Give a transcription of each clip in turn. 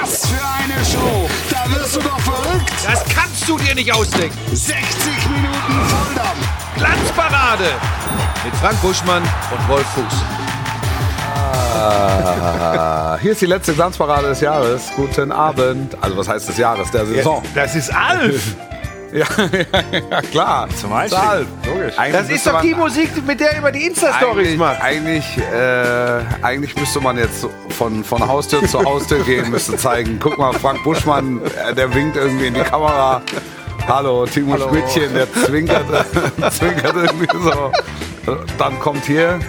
Was für eine Show! Da wirst du doch verrückt! Das kannst du dir nicht ausdenken. 60 Minuten Volldampf! Glanzparade mit Frank Buschmann und Wolf Fuß. Ah, hier ist die letzte Glanzparade des Jahres. Guten Abend. Also was heißt des Jahres? Der Saison. Das ist Alf. Ja, ja, klar. Zum Einstieg. Zahl. Logisch. Eigentlich Das ist doch die Musik, mit der er über die Insta-Stories eigentlich, macht. eigentlich, äh, eigentlich müsste man jetzt von, von Haustür zu Haustür gehen, müsste zeigen, guck mal, Frank Buschmann, äh, der winkt irgendwie in die Kamera. Hallo, Timo Schmidtchen, der zwinkert, zwinkert irgendwie so. Dann kommt hier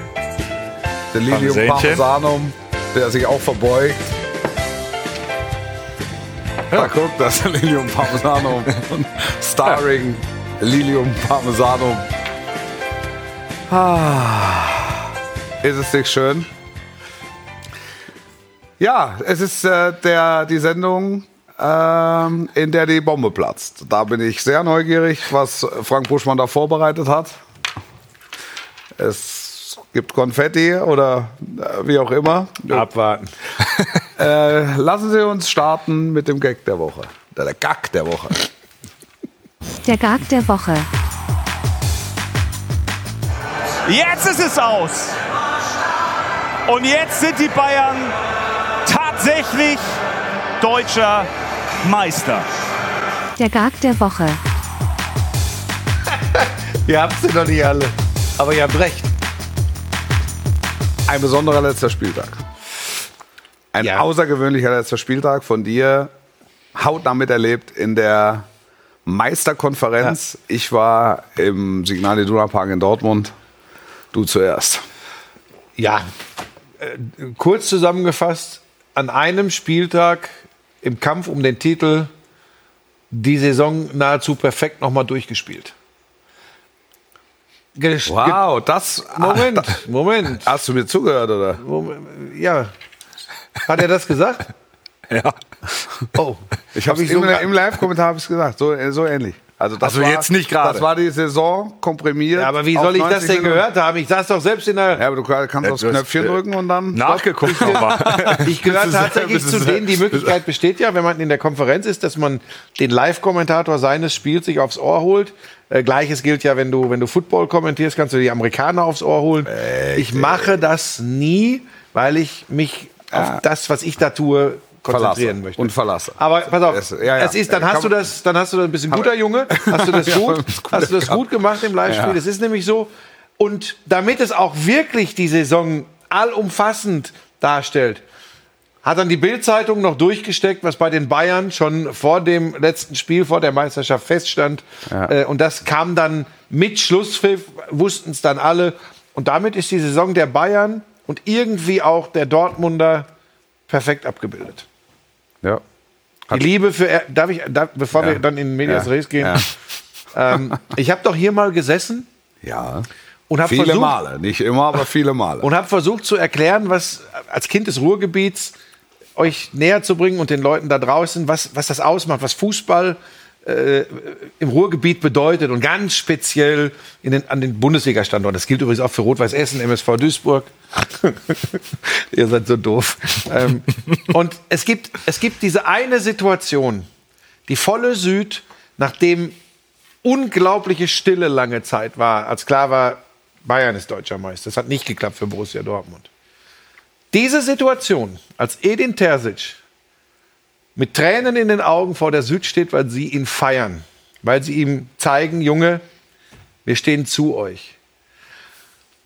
der Lilium. Parmesanum, der sich auch verbeugt. Ja, guck, das ist Lilium Parmesanum. Starring Lilium Parmesanum. Ist es nicht schön? Ja, es ist äh, der, die Sendung, ähm, in der die Bombe platzt. Da bin ich sehr neugierig, was Frank Buschmann da vorbereitet hat. Es gibt Konfetti oder äh, wie auch immer. Abwarten. Äh, lassen Sie uns starten mit dem Gag der Woche. Der, der Gag der Woche. Der Gag der Woche. Jetzt ist es aus. Und jetzt sind die Bayern tatsächlich deutscher Meister. Der Gag der Woche. Ihr habt sie noch nicht alle. Aber ihr habt recht. Ein besonderer letzter Spieltag. Ein Ja. außergewöhnlicher letzter Spieltag von dir. Hautnah miterlebt in der Meisterkonferenz. Ich war im Signal Iduna Park in Dortmund. Du zuerst. Ja, äh, kurz zusammengefasst, an einem Spieltag im Kampf um den Titel die Saison nahezu perfekt nochmal durchgespielt. Wow, das. Moment, Ah, Moment, da- hast du mir zugehört, oder? Moment. Ja. Hat er das gesagt? Ja. Oh. Ich habe Hab ich im, sogar- im Live-Kommentar habe ich gesagt, so, so ähnlich. Also, das Also war, jetzt nicht gerade. Das war die Saison komprimiert. Ja, aber wie soll ich das 90 denn Minuten. gehört haben? Ich saß doch selbst in der. Ja, aber du kannst aufs Knöpfchen äh, drücken und dann. Nachgeguckt nochmal. Ich gehöre tatsächlich zu denen, die Möglichkeit besteht ja, wenn man in der Konferenz ist, dass man den Live-Kommentator seines Spiels sich aufs Ohr holt. Äh, Gleiches gilt ja, wenn du, wenn du Football kommentierst, kannst du die Amerikaner aufs Ohr holen. ich mache das nie, weil ich mich auf das, was ich da tue, konzentrieren möchte. Und verlasse. Aber pass auf, Es- ja, ja. es ist, dann Kann hast du das, dann hast du das ein bisschen guter Junge, hast du das Ja, gut, hast du das gut gemacht im Live-Spiel. Ja. Das ist nämlich so. Und damit es auch wirklich die Saison allumfassend darstellt, hat dann die Bild-Zeitung noch durchgesteckt, was bei den Bayern schon vor dem letzten Spiel, vor der Meisterschaft feststand. Äh, und das kam dann mit Schlusspfiff, wussten es dann alle. Und damit ist die Saison der Bayern und irgendwie auch der Dortmunder perfekt abgebildet. Ja. Die Liebe für, er darf ich, darf, bevor wir dann in Medias Ja. Res gehen, Ja. ähm, ich habe doch hier mal gesessen ja. und habe Viele versucht, Male. Nicht immer, aber viele Male. und habe versucht zu erklären, was als Kind des Ruhrgebiets euch näher zu bringen und den Leuten da draußen, was, was das ausmacht, was Fußball äh, im Ruhrgebiet bedeutet und ganz speziell den, an den Bundesliga-Standorten. Das gilt übrigens auch für Rot-Weiß Essen, MSV Duisburg. Ihr seid so doof. ähm, und es gibt, es gibt diese eine Situation, die volle Süd, nachdem unglaubliche Stille lange Zeit war, als klar war, Bayern ist deutscher Meister. Das hat nicht geklappt für Borussia Dortmund. Diese Situation, als Edin Terzic mit Tränen in den Augen vor der Süd steht, weil sie ihn feiern, weil sie ihm zeigen, Junge, wir stehen zu euch.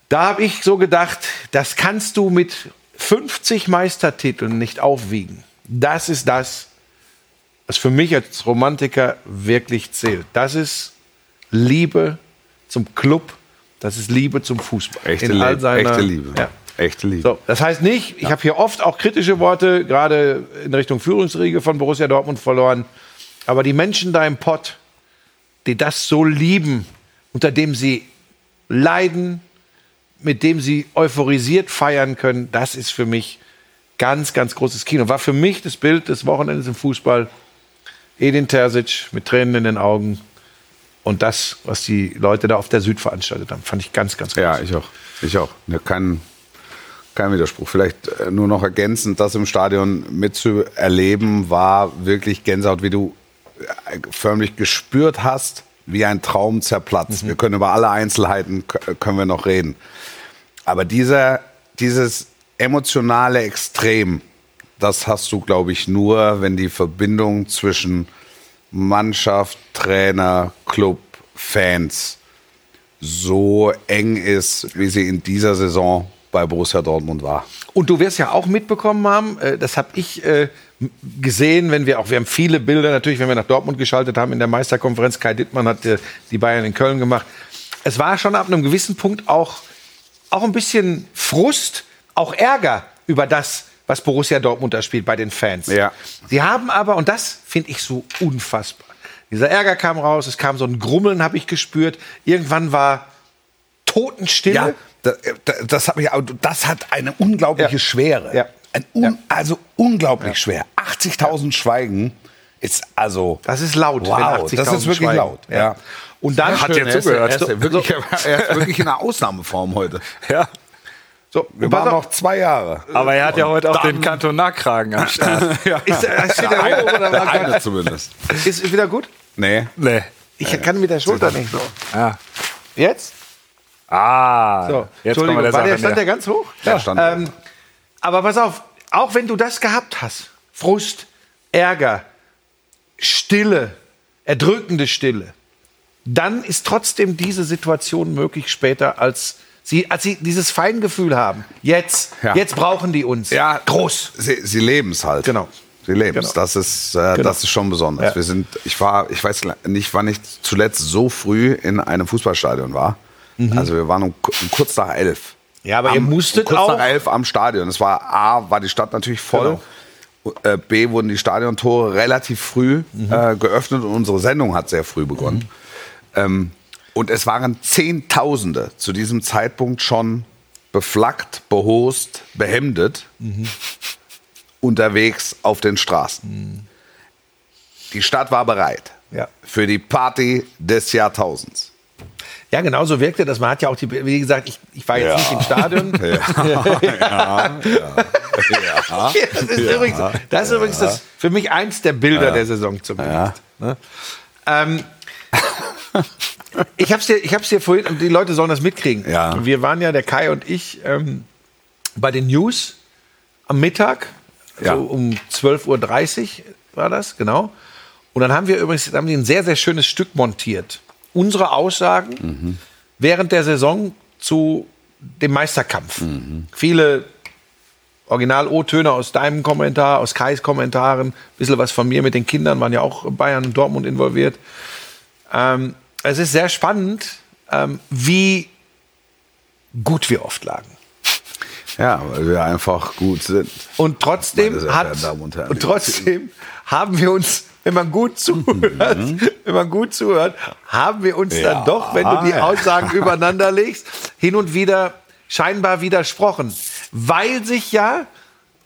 Da habe ich so gedacht, das kannst du mit 50 Meistertiteln nicht aufwiegen. Das ist das, was für mich als Romantiker wirklich zählt. Das ist Liebe zum Club, das ist Liebe zum Fußball. Echte, In all Liebe. seiner- Echte Liebe. Ja. Echte Liebe. So, das heißt nicht, ich habe hier oft auch kritische Worte, gerade in Richtung Führungsriege von Borussia Dortmund verloren. Aber die Menschen da im Pott, die das so lieben, unter dem sie leiden, mit dem sie euphorisiert feiern können, das ist für mich ganz, ganz großes Kino. War für mich das Bild des Wochenendes im Fußball. Edin Terzic mit Tränen in den Augen. Und das, was die Leute da auf der Süd veranstaltet haben, fand ich ganz, ganz groß. Ja, ich auch. Ich auch. Ja, kein, Widerspruch. Vielleicht äh, nur noch ergänzend, das im Stadion mitzuerleben, war wirklich Gänsehaut, wie du äh, förmlich gespürt hast, wie ein Traum zerplatzt. Wir können über alle Einzelheiten k- können wir noch reden. Aber dieser, dieses emotionale Extrem, das hast du, glaube ich, nur, wenn die Verbindung zwischen Mannschaft, Trainer, Club, Fans so eng ist, wie sie in dieser Saison bei Borussia Dortmund war. Und du wirst ja auch mitbekommen haben, äh, das habe ich äh, gesehen, wenn wir auch, wir haben viele Bilder natürlich, wenn wir nach Dortmund geschaltet haben in der Meisterkonferenz. Kai Dittmann hat äh, die Bayern in Köln gemacht. Es war schon ab einem gewissen Punkt auch, auch ein bisschen Frust, auch Ärger über das, was Borussia Dortmund da spielt bei den Fans. Ja. Sie haben aber, und das finde ich so unfassbar, dieser Ärger kam raus, es kam so ein Grummeln, habe ich gespürt. Irgendwann war Totenstille. Ja, das, das, hat, mich, auch- das hat eine unglaubliche Ja. Schwere. Ja. Ein un, Ja. Also unglaublich schwer. 80.000 Schweigen ist also. Das ist laut. Wow, das 80.000 ist wirklich schweigen. laut. Ja. Und dann Hat er ist- zugehört. er ist- Er ist, wirklich, er ist wirklich in einer Ausnahmeform heute. Ja. So, Wir waren noch zwei Jahre. Aber er hat ja heute auch den Kantonarkragen am Start. Ist, äh, steht der hoch oder Der eine was? zumindest. Ist wieder gut? Nee. nee. Ich kann mit der Schulter nicht so. Ja. Jetzt? Ah, So, jetzt Entschuldigung, der war der, stand der ganz hoch? Ja, stand. Ähm, aber pass auf, auch wenn du das gehabt hast, Frust, Ärger, Stille, erdrückende Stille, dann ist trotzdem diese Situation möglich später, als sie, als sie dieses Feingefühl haben. Jetzt, Ja. jetzt brauchen die uns. Ja, groß. Sie, sie leben es halt. Genau. Sie leben es. Genau. Das ist, äh, das ist schon besonders. Ja. Wir sind, ich war, ich weiß nicht, wann ich zuletzt so früh in einem Fußballstadion war. Also wir waren um, um kurz nach elf. Ja, aber ihr musstet um kurz auch- nach elf am Stadion. Es war A, war die Stadt natürlich voll. Äh, B, wurden die Stadiontore relativ früh äh, geöffnet und unsere Sendung hat sehr früh begonnen. Ähm, und es waren Zehntausende zu diesem Zeitpunkt schon beflaggt, behost, behemdet unterwegs auf den Straßen. Die Stadt war bereit Ja. für die Party des Jahrtausends. Ja, genau so wirkte das. Man hat ja auch die, wie gesagt, ich, ich war jetzt Ja. nicht im Stadion. Ja, das ist übrigens, das, ist übrigens das für mich eins der Bilder der Saison zumindest. Ne? Ähm, ich habe es dir, ich hab's dir vorhin, und die Leute sollen das mitkriegen. Ja. Wir waren ja, der Kai und ich, ähm, bei den News am Mittag, Ja. so um 12.30 Uhr war das, genau. Und dann haben wir übrigens haben die ein sehr, sehr schönes Stück montiert. Unsere Aussagen während der Saison zu dem Meisterkampf. Viele Original-O-Töne aus deinem Kommentar, aus Kais Kommentaren, ein bisschen was von mir mit den Kindern, waren ja auch Bayern und Dortmund involviert. Ähm, es ist sehr spannend, ähm, wie gut wir oft lagen. Ja, weil wir einfach gut sind. Und trotzdem hat, und trotzdem haben wir uns, wenn man gut zuhört, wenn man gut zuhört, haben wir uns Ja. dann doch, wenn du die Aussagen übereinander legst, hin und wieder scheinbar widersprochen, weil sich ja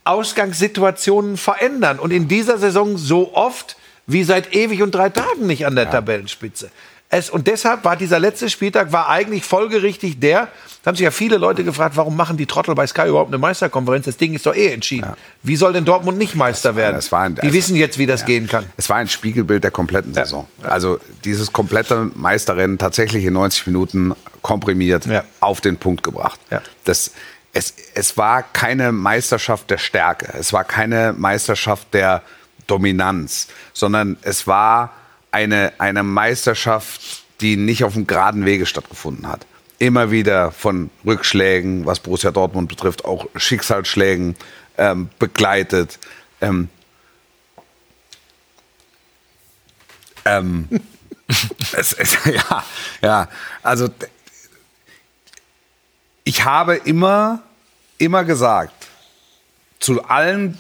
Ausgangssituationen verändern und in dieser Saison so oft wie seit ewig und drei Tagen nicht an der Tabellenspitze. Es, und deshalb war dieser letzte Spieltag war eigentlich folgerichtig der, da haben sich ja viele Leute gefragt, warum machen die Trottel bei Sky überhaupt eine Meisterkonferenz? Das Ding ist doch eh entschieden. Wie soll denn Dortmund nicht Meister werden? das war ein- die wissen jetzt, wie das gehen kann. Es war ein Spiegelbild der kompletten Saison. Also dieses komplette Meisterrennen tatsächlich in 90 Minuten komprimiert Ja. auf den Punkt gebracht. Ja. Das, es, es war keine Meisterschaft der Stärke, es war keine Meisterschaft der Dominanz, sondern es war eine, eine Meisterschaft, die nicht auf dem geraden Wege stattgefunden hat. Immer wieder von Rückschlägen, was Borussia Dortmund betrifft, auch Schicksalsschlägen ähm, begleitet. Ähm, Ähm, es, es, ja, ja, also ich habe immer, immer gesagt, zu allen,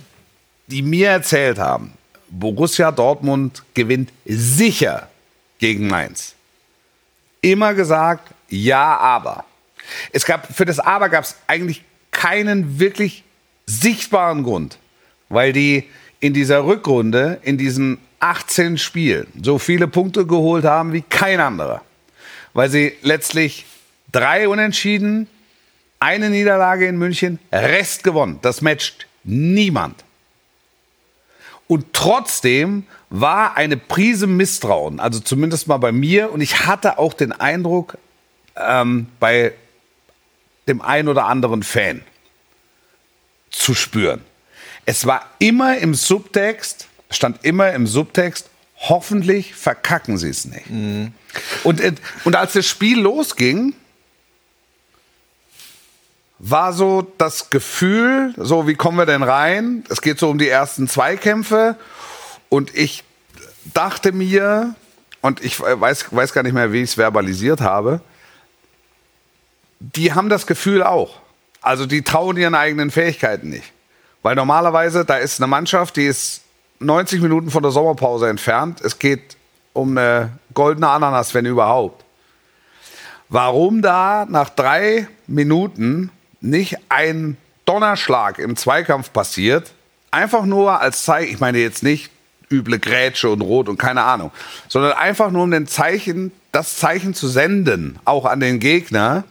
die mir erzählt haben, Borussia Dortmund gewinnt sicher gegen Mainz. Immer gesagt, ja, aber. Es gab, für das Aber gab es eigentlich keinen wirklich sichtbaren Grund, weil die in dieser Rückrunde, in diesen 18 Spielen, so viele Punkte geholt haben wie kein anderer. Weil sie letztlich drei Unentschieden, Eine Niederlage in München, Rest gewonnen. Das matcht niemand. Und trotzdem war eine Prise Misstrauen, also zumindest mal bei mir. Und ich hatte auch den Eindruck, ähm, bei dem ein oder anderen Fan zu spüren. Es war immer im Subtext, stand immer im Subtext, hoffentlich verkacken sie es nicht. Und, äh, und als das Spiel losging, war so das Gefühl, so wie kommen wir denn rein? Es geht so um die ersten Zweikämpfe und ich dachte mir, und ich weiß, weiß gar nicht mehr, wie ich es verbalisiert habe, die haben das Gefühl auch. Also die trauen ihren eigenen Fähigkeiten nicht. Weil normalerweise, da ist eine Mannschaft, die ist 90 Minuten von der Sommerpause entfernt. Es geht um eine goldene Ananas, wenn überhaupt. Warum da nach drei Minuten nicht ein Donnerschlag im Zweikampf passiert, einfach nur als Zeichen, ich meine jetzt nicht üble Grätsche und Rot und keine Ahnung, sondern einfach nur um den Zeichen, das Zeichen zu senden, auch an den Gegner,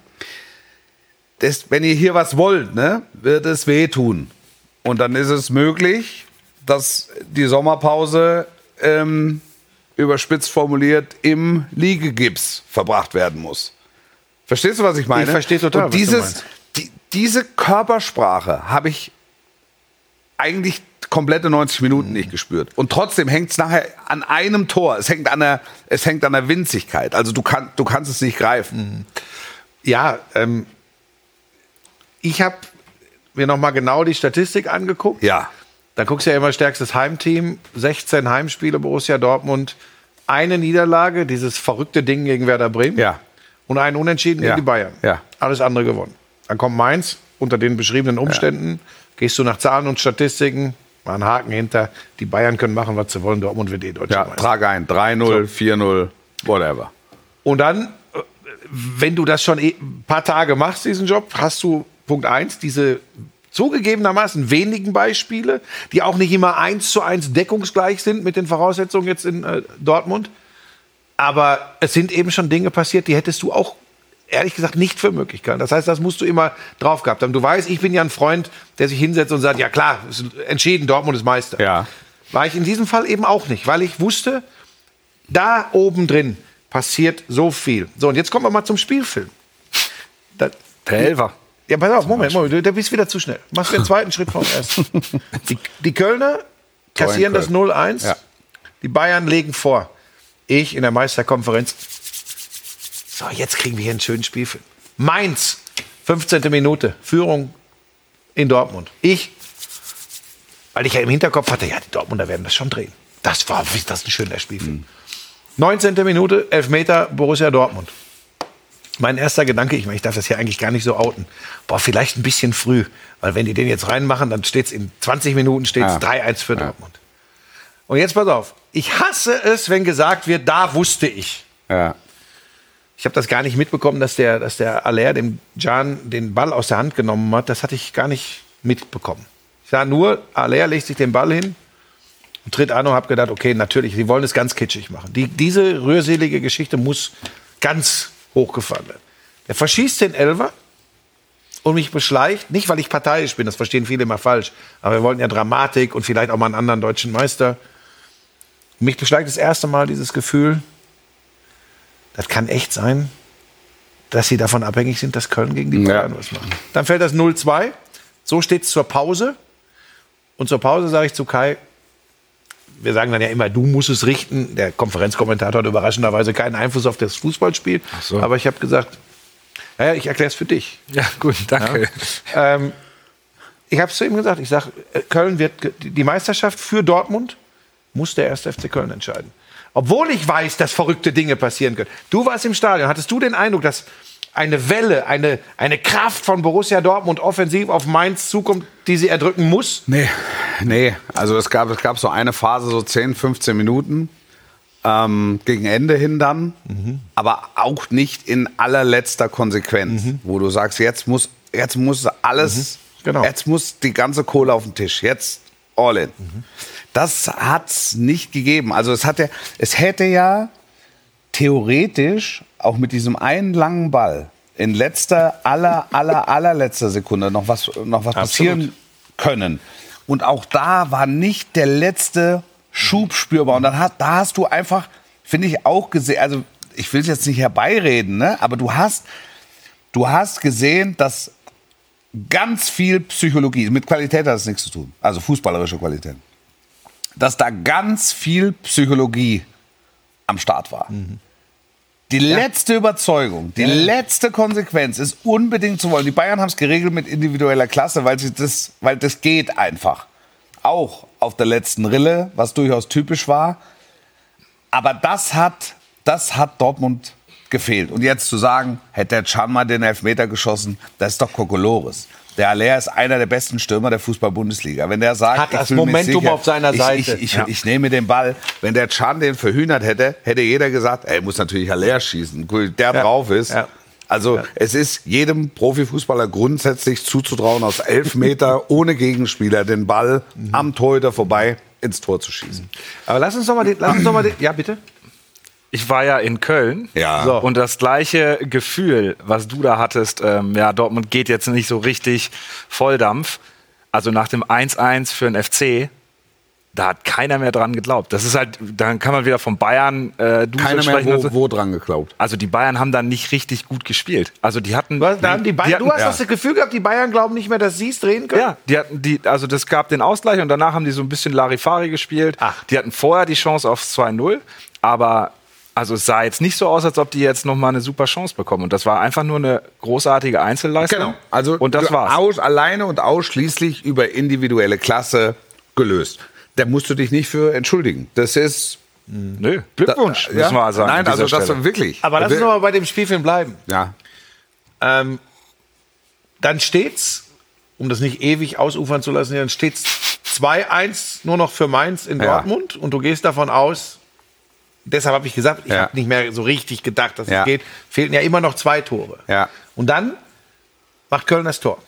das, wenn ihr hier was wollt, ne, wird es wehtun. Und dann ist es möglich, dass die Sommerpause ähm, überspitzt formuliert im Liegegips verbracht werden muss. Verstehst du, was ich meine? Ich verstehe total, Und dieses, diese Körpersprache habe ich eigentlich komplette 90 Minuten nicht gespürt. Und trotzdem hängt es nachher an einem Tor. Es hängt an der, es hängt an der Winzigkeit. Also du, kann, du kannst es nicht greifen. Ja, ähm, ich habe mir noch mal genau die Statistik angeguckt. Ja. Da guckst du ja immer stärkstes Heimteam, 16 Heimspiele Borussia Dortmund, eine Niederlage, dieses verrückte Ding gegen Werder Bremen Ja. und einen Unentschieden Ja. gegen die Bayern. Ja. Alles andere gewonnen. Dann kommt Mainz unter den beschriebenen Umständen, gehst du nach Zahlen und Statistiken, mal einen Haken hinter, die Bayern können machen, was sie wollen, Dortmund wird eh deutscher Ja, Meister. trag ein. 3-0, 4-0, whatever. Und dann, wenn du das schon eh ein paar Tage machst, diesen Job, hast du Punkt eins diese zugegebenermaßen wenigen Beispiele, die auch nicht immer eins zu eins deckungsgleich sind mit den Voraussetzungen jetzt in äh, Dortmund. Aber es sind eben schon Dinge passiert, die hättest du auch ehrlich gesagt nicht für möglich gehalten. Das heißt, das musst du immer drauf gehabt haben. Du weißt, ich bin ja ein Freund, der sich hinsetzt und sagt, ja klar, ist entschieden, Dortmund ist Meister. Ja. War ich in diesem Fall eben auch nicht, weil ich wusste, da oben drin passiert so viel. So, und jetzt kommen wir mal zum Spielfilm. Da, Der Elfer. ja, pass auf, Moment, Moment, du, du bist wieder zu schnell. Machst den zweiten Schritt vom ersten. Die, die Kölner kassieren das Köln. 0-1. Ja. Die Bayern legen vor. Ich in der Meisterkonferenz. So, jetzt kriegen wir hier einen schönen Spielfilm. Mainz, 15. Minute, Führung in Dortmund. Ich, weil ich ja im Hinterkopf hatte, ja, die Dortmunder werden das schon drehen. Das war, wie ist das ein schöner Spielfilm. 19. Minute, Elfmeter, Borussia Dortmund. Mein erster Gedanke, ich meine, ich darf das hier eigentlich gar nicht so outen. Boah, vielleicht ein bisschen früh, weil wenn die den jetzt reinmachen, dann steht es in 20 Minuten steht's Ja. 3-1 für Dortmund. Und jetzt pass auf, ich hasse es, wenn gesagt wird, da wusste ich. Ja. Ich habe das gar nicht mitbekommen, dass der, dass der Aller dem Can den Ball aus der Hand genommen hat. Das hatte ich gar nicht mitbekommen. Ich sah nur, Aller legt sich den Ball hin und tritt an und habe gedacht, okay, natürlich, die wollen es ganz kitschig machen. Die, diese rührselige Geschichte muss ganz hochgefahren werden. Der verschießt den Elfer und mich beschleicht, nicht weil ich parteiisch bin, das verstehen viele immer falsch, aber wir wollten ja Dramatik und vielleicht auch mal einen anderen deutschen Meister. Mich beschleicht das erste Mal dieses Gefühl, das kann echt sein, dass sie davon abhängig sind, dass Köln gegen die Ja. Bayern was macht. Dann fällt das 0-2. So steht es zur Pause. Und zur Pause sage ich zu Kai, wir sagen dann ja immer, du musst es richten. Der Konferenzkommentator hat überraschenderweise keinen Einfluss auf das Fußballspiel. so. Aber ich habe gesagt, naja, ich erkläre es für dich. Ja, gut, danke. Ähm, ich habe es zu ihm gesagt, ich sage, Köln wird die Meisterschaft für Dortmund muss der erste FC Köln entscheiden. Obwohl ich weiß, dass verrückte Dinge passieren können. Du warst im Stadion, hattest du den Eindruck, dass eine Welle, eine, eine Kraft von Borussia Dortmund offensiv auf Mainz zukommt, die sie erdrücken muss? Nee, nee. Also es gab, es gab so eine Phase, so 10, 15 Minuten ähm, gegen Ende hin dann, aber auch nicht in allerletzter Konsequenz, wo du sagst, jetzt muss, jetzt muss alles, Genau. jetzt muss die ganze Kohle auf den Tisch, jetzt all in. Das hat's nicht gegeben. Also es hat ja, es hätte ja theoretisch auch mit diesem einen langen Ball in letzter, aller, aller, allerletzter Sekunde noch was, noch was passieren können. Und auch da war nicht der letzte Schub spürbar. Und dann hat, da hast du einfach, finde ich, auch gesehen, also ich will es jetzt nicht herbeireden, ne? aber du hast, du hast gesehen, dass ganz viel Psychologie, mit Qualität hat das nichts zu tun, also fußballerische Qualität, dass da ganz viel Psychologie am Start war. Die letzte Überzeugung, die letzte Konsequenz ist unbedingt zu wollen. Die Bayern haben es geregelt mit individueller Klasse, weil, sie das, weil das geht einfach. Auch auf der letzten Rille, was durchaus typisch war. Aber das hat, das hat Dortmund gefehlt. Und jetzt zu sagen, hätte der Can mal den Elfmeter geschossen, das ist doch Kokolores. Der Aller ist einer der besten Stürmer der Fußball-Bundesliga. Wenn der sagt, Hat ich das Momentum sicher, auf seiner ich, Seite. Ich, ich, Ja. ich nehme den Ball. Wenn der Can den verhühnert hätte, hätte jeder gesagt, ey, muss natürlich Aller schießen. Cool, Der drauf ist. Ja. Also es ist jedem Profifußballer grundsätzlich zuzutrauen, aus elf Meter ohne Gegenspieler den Ball Mhm. am Torhüter vorbei ins Tor zu schießen. Aber lass uns doch mal den, lass uns doch mal den, ja bitte. Ich war ja in Köln. Ja. So. Und das gleiche Gefühl, was du da hattest, ähm, ja, Dortmund geht jetzt nicht so richtig Volldampf. Also nach dem 1-1 für den FC, da hat keiner mehr dran geglaubt. Das ist halt, dann kann man wieder von Bayern äh, du Keiner mehr wo, wo dran geglaubt. Also die Bayern haben dann nicht richtig gut gespielt. Also die hatten. Du hast, da haben die Bayern, hatten- du hast ja. das Gefühl gehabt, die Bayern glauben nicht mehr, dass sie es drehen können. Ja, die hatten die, also das gab den Ausgleich und danach haben die so ein bisschen Larifari gespielt. Ach. Die hatten vorher die Chance auf 2-0, aber also es sah jetzt nicht so aus, als ob die jetzt noch mal eine super Chance bekommen. Und das war einfach nur eine großartige Einzelleistung. Genau. Also und das war's. Aus, alleine und ausschließlich über individuelle Klasse gelöst. Da musst du dich nicht für entschuldigen. Das ist Nö, Glückwunsch, Da- müssen wir mal sagen. Nein, also das Stelle. war wirklich. Aber lass uns noch mal bei dem Spielfilm bleiben. Ja. Ähm, dann steht's, um das nicht ewig ausufern zu lassen, dann steht's 2-1 nur noch für Mainz in Ja. Dortmund und du gehst davon aus, deshalb habe ich gesagt, ich Ja. habe nicht mehr so richtig gedacht, dass Ja. es geht, fehlten ja immer noch zwei Tore. Ja. Und dann macht Köln das Tor.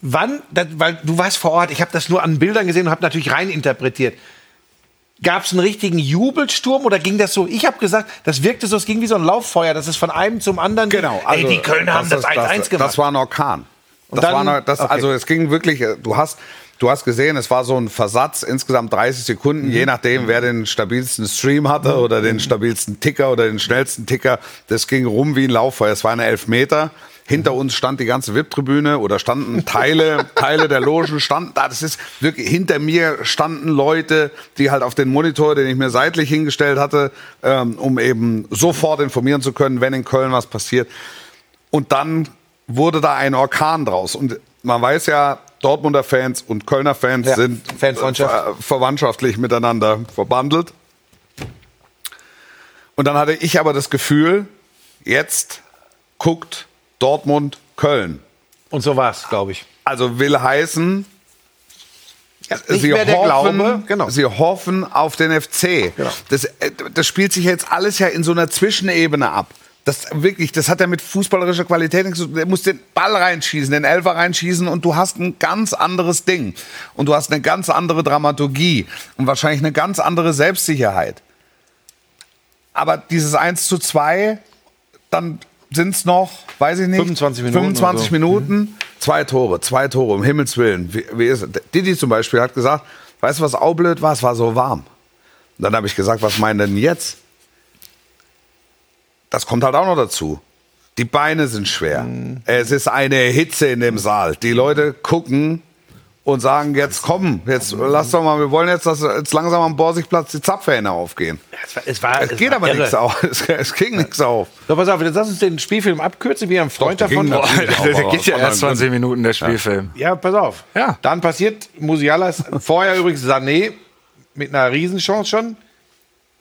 Wann, das, weil du warst vor Ort, ich habe das nur an Bildern gesehen und habe natürlich rein interpretiert. Gab es einen richtigen Jubelsturm oder ging das so? Ich habe gesagt, das wirkte so, es ging wie so ein Lauffeuer, dass es von einem zum anderen ging. Genau. Ey, die Kölner haben das 1-1 das, gemacht. Das war ein Orkan. Und Das dann- war eine, das, okay. Also es ging wirklich, äh, du hast, du hast gesehen, es war so ein Versatz, insgesamt 30 Sekunden, Mhm. je nachdem, wer den stabilsten Stream hatte oder den stabilsten Ticker oder den schnellsten Ticker. Das ging rum wie ein Lauffeuer. Es war eine Elfmeter. Hinter uns stand die ganze VIP-Tribüne oder standen Teile, Teile der Logen standen da. Das ist wirklich, hinter mir standen Leute, die halt auf den Monitor, den ich mir seitlich hingestellt hatte, ähm, um eben sofort informieren zu können, wenn in Köln was passiert. Und dann wurde da ein Orkan draus. Und man weiß ja, Dortmunder Fans und Kölner Fans Ja, sind Fanfreundschaft. äh, verwandtschaftlich miteinander verbandelt. Und dann hatte ich aber das Gefühl, jetzt guckt Dortmund Köln. Und so war's, glaube ich. Also will heißen, Nicht sie, hoffen, Glaube, genau. sie hoffen auf den FC. Genau. Das, äh, das spielt sich jetzt alles ja in so einer Zwischenebene ab. Das wirklich, das hat ja mit fußballerischer Qualität nichts zu tun. Du musst den Ball reinschießen, den Elfer reinschießen und du hast ein ganz anderes Ding. Und du hast eine ganz andere Dramaturgie und wahrscheinlich eine ganz andere Selbstsicherheit. Aber dieses 1 zu 2, dann sind es noch, weiß ich nicht, 25 Minuten 25 oder so. Minuten, zwei Tore, zwei Tore, um Himmels Willen. Wie, wie ist? Didi zum Beispiel hat gesagt, weißt du, was auch blöd war? Es war so warm. Und dann habe ich gesagt, was meinen denn jetzt? Das kommt halt auch noch dazu. Die Beine sind schwer. Mhm. Es ist eine Hitze in dem Saal. Die Leute gucken und sagen, jetzt komm, jetzt lass doch mal, wir wollen jetzt, dass jetzt langsam am Borsigplatz die Zapfhähne aufgehen. Es war, es war, Es geht aber nichts auf. Es, es ging nichts auf. So, pass auf, jetzt lass uns den Spielfilm abkürzen. Wir haben einen Freund Doch, davon. natürlich Der geht ja erst anderen 20 Minuten, der Spielfilm. Ja, pass auf. Ja. Dann passiert Musialas, vorher übrigens Sané mit einer Riesenchance schon.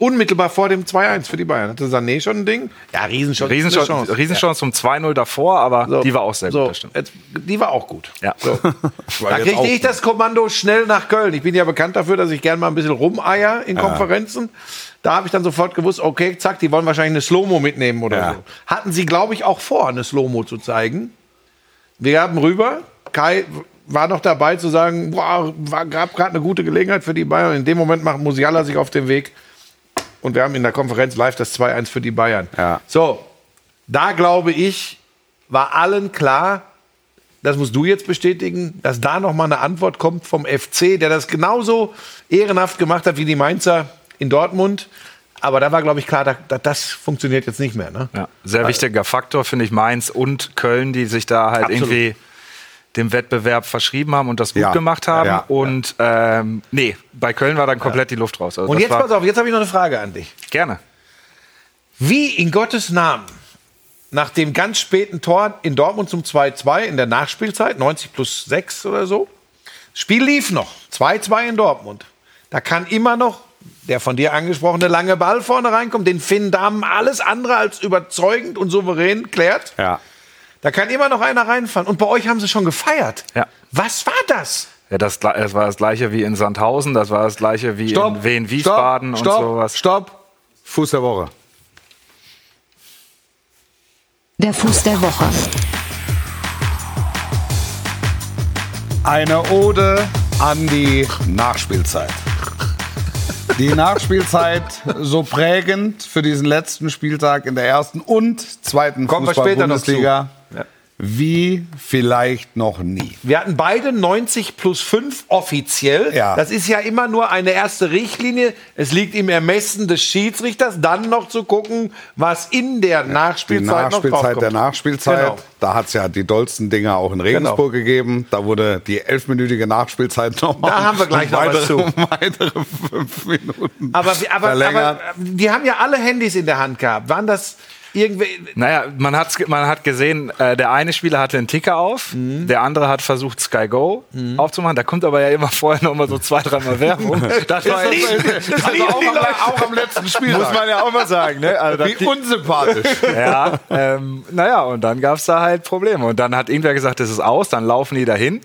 Unmittelbar vor dem 2-1 für die Bayern. Hatte Sané schon ein Ding? Ja, Riesenchance. Riesenchance. Riesenchance zum 2-0 davor, aber So. die war auch sehr gut, so, das stimmt. Jetzt, die war auch gut. Ja. So. Da kriegte ich das Kommando schnell nach Köln. Ich bin ja bekannt dafür, dass ich gerne mal ein bisschen rumeier in Konferenzen. Da habe ich dann sofort gewusst, okay, zack, die wollen wahrscheinlich eine Slow-Mo mitnehmen oder Ja. so. Hatten sie, glaube ich, auch vor, eine Slow-Mo zu zeigen. Wir haben rüber. Kai war noch dabei zu sagen, boah, war, gab gerade eine gute Gelegenheit für die Bayern. In dem Moment macht Musiala sich auf den Weg. Und wir haben in der Konferenz live das 2-1 für die Bayern. Ja. So, da glaube ich, war allen klar, das musst du jetzt bestätigen, dass da noch mal eine Antwort kommt vom FC, der das genauso ehrenhaft gemacht hat wie die Mainzer in Dortmund. Aber da war, glaube ich, klar, da, da, das funktioniert jetzt nicht mehr. Ne? Ja, sehr wichtiger Faktor, finde ich, Mainz und Köln, die sich da halt Absolut. irgendwie dem Wettbewerb verschrieben haben und das gut Ja. gemacht haben. Ja. Und ähm, nee, bei Köln war dann komplett die Luft raus. Also Und jetzt pass auf, jetzt habe ich noch eine Frage an dich. Gerne. Wie in Gottes Namen nach dem ganz späten Tor in Dortmund zum 2-2 in der Nachspielzeit, 90 plus 6 oder so, Spiel lief noch, 2-2 in Dortmund. Da kann immer noch der von dir angesprochene lange Ball vorne reinkommen, den Finn Dahmen alles andere als überzeugend und souverän klärt. Ja. Da kann immer noch einer reinfahren. Und bei euch haben sie schon gefeiert. Ja. Was war das? Ja, das, das war das gleiche wie in Sandhausen, das war das gleiche wie in Wien, Wiesbaden stopp, und sowas. Stopp. Fuß der Woche. Der Fuß der Woche. Eine Ode an die Nachspielzeit. Die Nachspielzeit so prägend für diesen letzten Spieltag in der ersten und zweiten Kommen wir später noch zu. Fußball-Bundesliga wie vielleicht noch nie. Wir hatten beide 90 plus 5 offiziell. Ja. Das ist ja immer nur eine erste Richtlinie. Es liegt im Ermessen des Schiedsrichters, dann noch zu gucken, was in der Die Nachspielzeit, noch Nachspielzeit der Nachspielzeit, Genau. da hat es ja die dollsten Dinger auch in Regensburg gegeben. Da wurde die elfminütige Nachspielzeit nochmal Da haben wir gleich noch was zu. weitere fünf Minuten Aber, aber, aber die haben ja alle Handys in der Hand gehabt. Waren das irgendwie. Naja, man, hat's, man hat gesehen, äh, der eine Spieler hatte einen Ticker auf, Mhm. der andere hat versucht, Sky Go aufzumachen. Da kommt aber ja immer vorher noch mal so zwei, dreimal Werbung. Das war lieben- jetzt, das also auch, am, auch am letzten Spiel. muss man ja auch mal sagen. Ne? Also, Wie unsympathisch. ja, ähm, naja, und dann gab es da halt Probleme. Und dann hat irgendwer gesagt, das ist aus, dann laufen die dahin.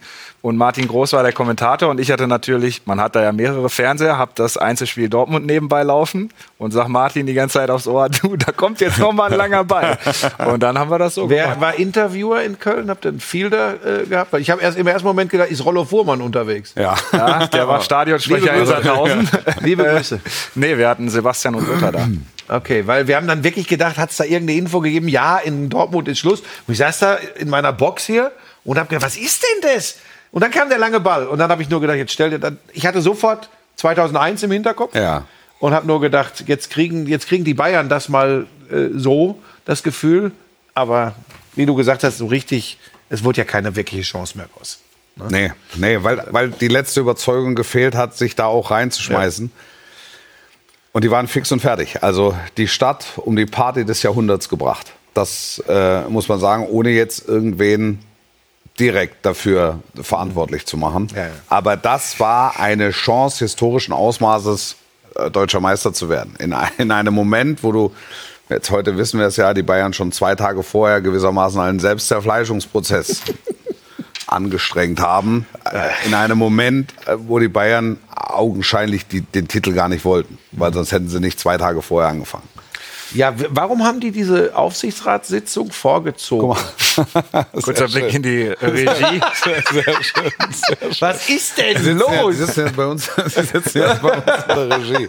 Und Martin Groß war der Kommentator und ich hatte natürlich, man hat da ja mehrere Fernseher, hab das Einzelspiel Dortmund nebenbei laufen und sag Martin die ganze Zeit aufs Ohr, du, da kommt jetzt noch mal ein langer Ball. Und dann haben wir das so Wer gemacht. war Interviewer in Köln? Habt ihr einen Fielder äh, gehabt? Weil ich habe erst im ersten Moment gedacht, ist Rollo Fuhrmann unterwegs. Ja. Ja, der war Stadionsprecher Liebe in. Sandhausen. Liebe Grüße. Nee, wir hatten Sebastian und Luther da. Okay, weil wir haben dann wirklich gedacht, hat es da irgendeine Info gegeben? Ja, in Dortmund ist Schluss. Und ich saß da in meiner Box hier und habe gedacht, was ist denn das? Und dann kam der lange Ball und dann habe ich nur gedacht, jetzt stell dir dann. Ich hatte sofort 2001 im Hinterkopf Ja. und habe nur gedacht, jetzt kriegen, jetzt kriegen die Bayern das mal äh, so, das Gefühl. Aber wie du gesagt hast, so richtig, es wurde ja keine wirkliche Chance mehr raus. Nee, nee weil, weil die letzte Überzeugung gefehlt hat, sich da auch reinzuschmeißen. Und die waren fix und fertig. Also die Stadt um die Party des Jahrhunderts gebracht. Das äh, muss man sagen, ohne jetzt irgendwen direkt dafür verantwortlich zu machen. Ja, ja. Aber das war eine Chance historischen Ausmaßes, äh, deutscher Meister zu werden. In, in einem Moment, wo du, jetzt heute wissen wir es ja, die Bayern schon zwei Tage vorher gewissermaßen einen Selbstzerfleischungsprozess angestrengt haben. Äh, In einem Moment, äh, wo die Bayern augenscheinlich die, den Titel gar nicht wollten. Weil sonst hätten sie nicht zwei Tage vorher angefangen. Ja, warum haben die diese Aufsichtsratssitzung vorgezogen? Kurzer Blick in die Regie. Was ist denn Sie los? sitzen jetzt bei uns, sie sitzen jetzt bei uns in der Regie.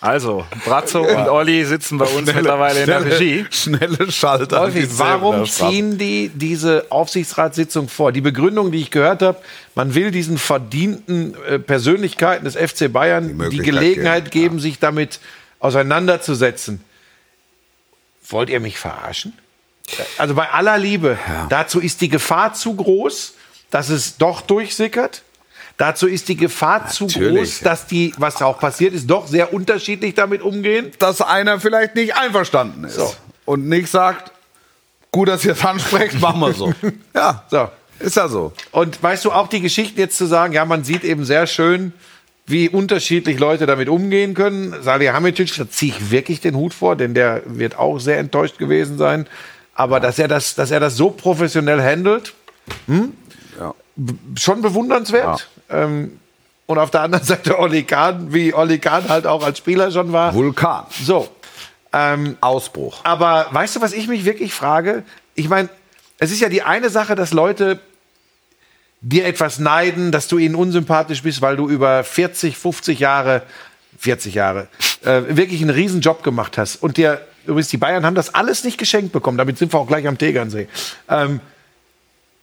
Also, Brazzo und Olli sitzen bei uns mittlerweile in der Regie. Schnelle Schalter. Die warum ziehen die diese Aufsichtsratssitzung vor? Die Begründung, die ich gehört habe, man will diesen verdienten äh, Persönlichkeiten des FC Bayern die, Möglichkeit Gelegenheit geben, geben, sich damit auseinanderzusetzen. Wollt ihr mich verarschen? Also bei aller Liebe, dazu ist die Gefahr zu groß, dass es doch durchsickert. Dazu ist die Gefahr zu Natürlich, groß, ja. dass die, was auch passiert ist, doch sehr unterschiedlich damit umgehen. Dass einer vielleicht nicht einverstanden ist. So. Und nicht sagt, gut, dass ihr es ansprecht, machen wir so. ja, So. ist ja so. Und weißt du, auch die Geschichten jetzt zu sagen, ja, man sieht eben sehr schön, wie unterschiedlich Leute damit umgehen können. Salihamidzic, da ziehe ich wirklich den Hut vor, denn der wird auch sehr enttäuscht gewesen sein. Aber dass, er das, dass er das so professionell handelt, Ja. schon bewundernswert. Ähm, und auf der anderen Seite Oli Kahn, wie Oli Kahn halt auch als Spieler schon war. Vulkan. So. Ähm, Ausbruch. aber weißt du, was ich mich wirklich frage? Ich meine, es ist ja die eine Sache, dass Leute dir etwas neiden, dass du ihnen unsympathisch bist, weil du über 40, 50 Jahre, 40 Jahre, äh, wirklich einen riesen Job gemacht hast und dir übrigens, die Bayern haben das alles nicht geschenkt bekommen. Damit sind wir auch gleich am Tegernsee. Ähm,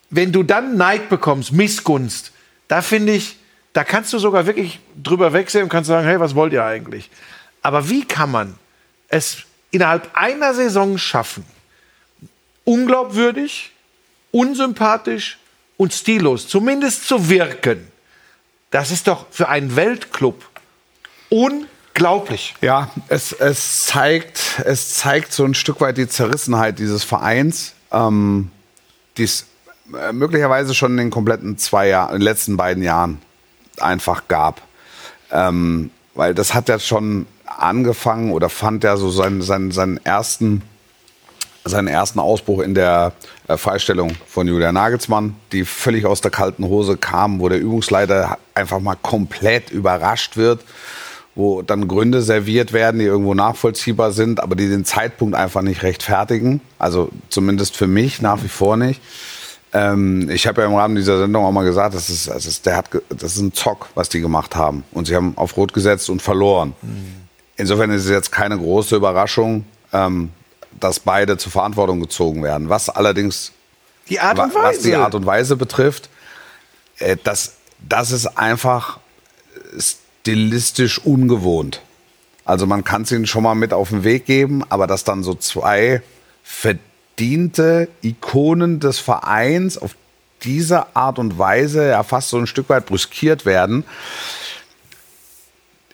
wenn du dann Neid bekommst, Missgunst, da finde ich, da kannst du sogar wirklich drüber wegsehen und kannst sagen, hey, was wollt ihr eigentlich? Aber wie kann man es innerhalb einer Saison schaffen, unglaubwürdig, unsympathisch und stillos zumindest zu wirken? Das ist doch für einen Weltclub unglaublich. Ja, es, es, zeigt, es zeigt so ein Stück weit die Zerrissenheit dieses Vereins, ähm, die es äh, möglicherweise schon in den kompletten zwei Jahren, in den letzten beiden Jahren einfach gab. Ähm, weil das hat ja schon angefangen oder fand ja so seinen, seinen, seinen ersten seinen ersten Ausbruch in der äh, Freistellung von Julian Nagelsmann, die völlig aus der kalten Hose kam, wo der Übungsleiter einfach mal komplett überrascht wird, wo dann Gründe serviert werden, die irgendwo nachvollziehbar sind, aber die den Zeitpunkt einfach nicht rechtfertigen. Also zumindest für mich nach wie vor nicht. Ähm, ich habe ja im Rahmen dieser Sendung auch mal gesagt, das ist, das, ist, der hat, das ist ein Zock, was die gemacht haben. Und sie haben auf Rot gesetzt und verloren. Insofern ist es jetzt keine große Überraschung, ähm, dass beide zur Verantwortung gezogen werden. Was allerdings Die Art und wa- was die Weise. Art und Weise betrifft, äh, das, das ist einfach stilistisch ungewohnt. Also man kann es ihnen schon mal mit auf den Weg geben, aber dass dann so zwei verdiente Ikonen des Vereins auf diese Art und Weise ja fast so ein Stück weit brüskiert werden,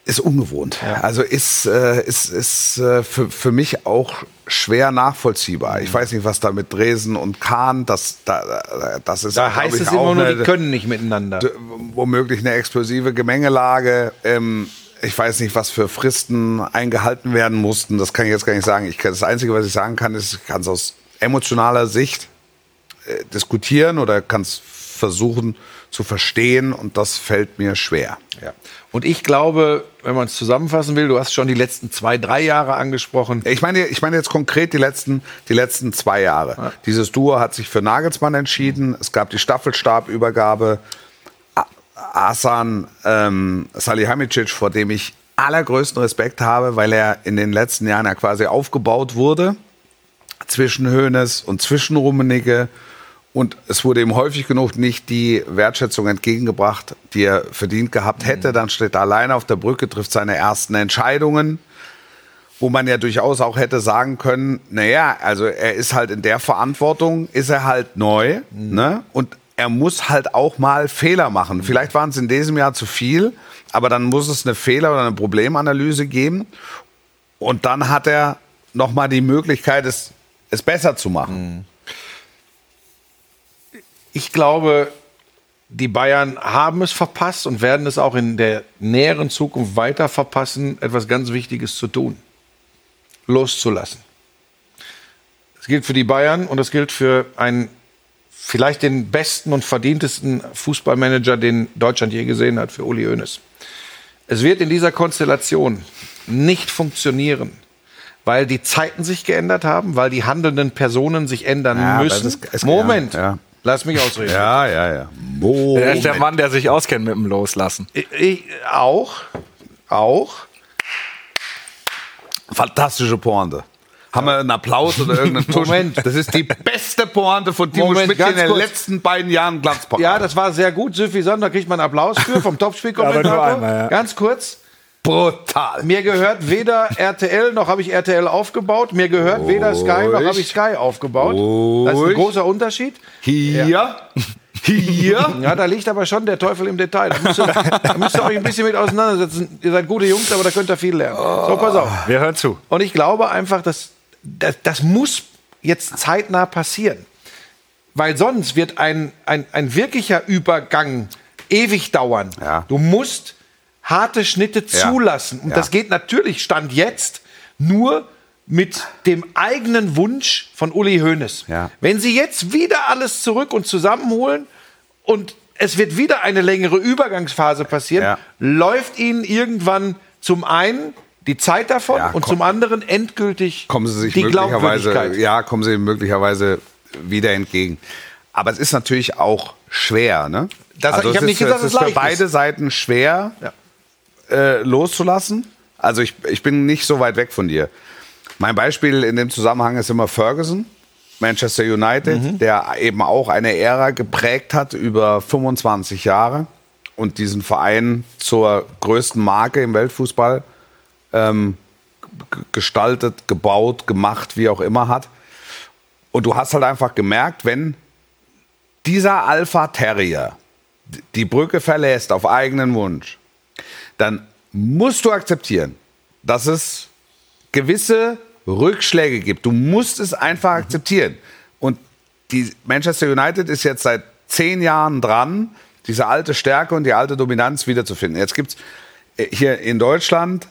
ist ungewohnt. Also ist, äh, ist, ist äh, für, für mich auch schwer nachvollziehbar. Ich weiß nicht, was da mit Dresden und Kahn, das, da, das ist Da heißt es immer nur, eine- die können nicht miteinander. womöglich eine explosive Gemengelage. Ähm, ich weiß nicht, was für Fristen eingehalten werden mussten. Das kann ich jetzt gar nicht sagen. Ich kann, das Einzige, was ich sagen kann, ist, ich kann es aus emotionaler Sicht äh, diskutieren oder kann es versuchen zu verstehen und das fällt mir schwer. Ja. Und ich glaube, wenn man es zusammenfassen will, du hast schon die letzten zwei, drei Jahre angesprochen. Ich meine, ich meine jetzt konkret die letzten, die letzten zwei Jahre. Dieses Duo hat sich für Nagelsmann entschieden. Es gab die Staffelstabübergabe. A- Hasan ähm, Salihamidzic, vor dem ich allergrößten Respekt habe, weil er in den letzten Jahren ja quasi aufgebaut wurde zwischen Hoeneß und zwischen Rummenigge. Und es wurde ihm häufig genug nicht die Wertschätzung entgegengebracht, die er verdient gehabt hätte. Dann steht er alleine auf der Brücke, trifft seine ersten Entscheidungen wo man ja durchaus auch hätte sagen können, naja, also er ist halt in der Verantwortung, ist er halt neu, ne? Und er muss halt auch mal Fehler machen. Vielleicht waren es in diesem Jahr zu viel, aber dann muss es eine Fehler- oder eine Problemanalyse geben. Und dann hat er nochmal die Möglichkeit, es, es besser zu machen. Ich glaube, die Bayern haben es verpasst und werden es auch in der näheren Zukunft weiter verpassen, etwas ganz Wichtiges zu tun. Loszulassen. Das gilt für die Bayern und das gilt für einen vielleicht den besten und verdientesten Fußballmanager, den Deutschland je gesehen hat, für Uli Hoeneß. Es wird in dieser Konstellation nicht funktionieren, weil die Zeiten sich geändert haben, weil die handelnden Personen sich ändern Ja, müssen. ist- Moment, ja. Lass mich ausreden. Ja, ja, ja. Er ist der Mann, der sich auskennt mit dem Loslassen. Ich, ich, auch, auch. Fantastische Pointe. Haben wir einen Applaus oder irgendeinen Tusch? Moment. Das ist die beste Pointe von Timo Moment, Schmidt in ganz den kurz. letzten beiden Jahren Glanzparade. Ja, das war sehr gut, Süffisant. Da kriegt man einen Applaus für vom Topspielkommentator. Ja. Ganz kurz. Brutal. Mir gehört weder RTL noch habe ich RTL aufgebaut. Mir gehört weder Sky noch habe ich Sky aufgebaut. Das ist ein Ruhig. großer Unterschied. Hier, hier. Ja, da liegt aber schon der Teufel im Detail. Da müsst ihr, da müsst ihr euch ein bisschen mit auseinandersetzen. Ihr seid gute Jungs, aber da könnt ihr viel lernen. So, pass auf. Wir hören zu. Und ich glaube einfach, dass das, das muss jetzt zeitnah passieren. Weil sonst wird ein, ein, ein wirklicher Übergang ewig dauern. Ja. Du musst harte Schnitte Ja. zulassen. Und Ja. das geht natürlich, Stand jetzt, nur mit dem eigenen Wunsch von Uli Hoeneß. Ja. Wenn sie jetzt wieder alles zurück und zusammenholen und es wird wieder eine längere Übergangsphase passieren, Ja. läuft ihnen irgendwann zum einen die Zeit davon Ja, und komm. zum anderen endgültig kommen sie sich die möglicherweise, Glaubwürdigkeit. ja, kommen sie möglicherweise wieder entgegen. Aber es ist natürlich auch schwer, ne? Das- ich es hab nicht ist, gesagt, es ist es für ist. beide Seiten schwer Ja. Äh, loszulassen. Also ich, ich bin nicht so weit weg von dir. Mein Beispiel in dem Zusammenhang ist immer Ferguson, Manchester United, der eben auch eine Ära geprägt hat über 25 Jahre und diesen Verein zur größten Marke im Weltfußball ähm, gestaltet, gebaut, gemacht, wie auch immer hat. Und du hast halt einfach gemerkt, wenn dieser Alpha Terrier die Brücke verlässt auf eigenen Wunsch, dann musst du akzeptieren, dass es gewisse Rückschläge gibt. Du musst es einfach akzeptieren. Und die Manchester United ist jetzt seit zehn Jahren dran, diese alte Stärke und die alte Dominanz wiederzufinden. Jetzt gibt's äh, hier in Deutschland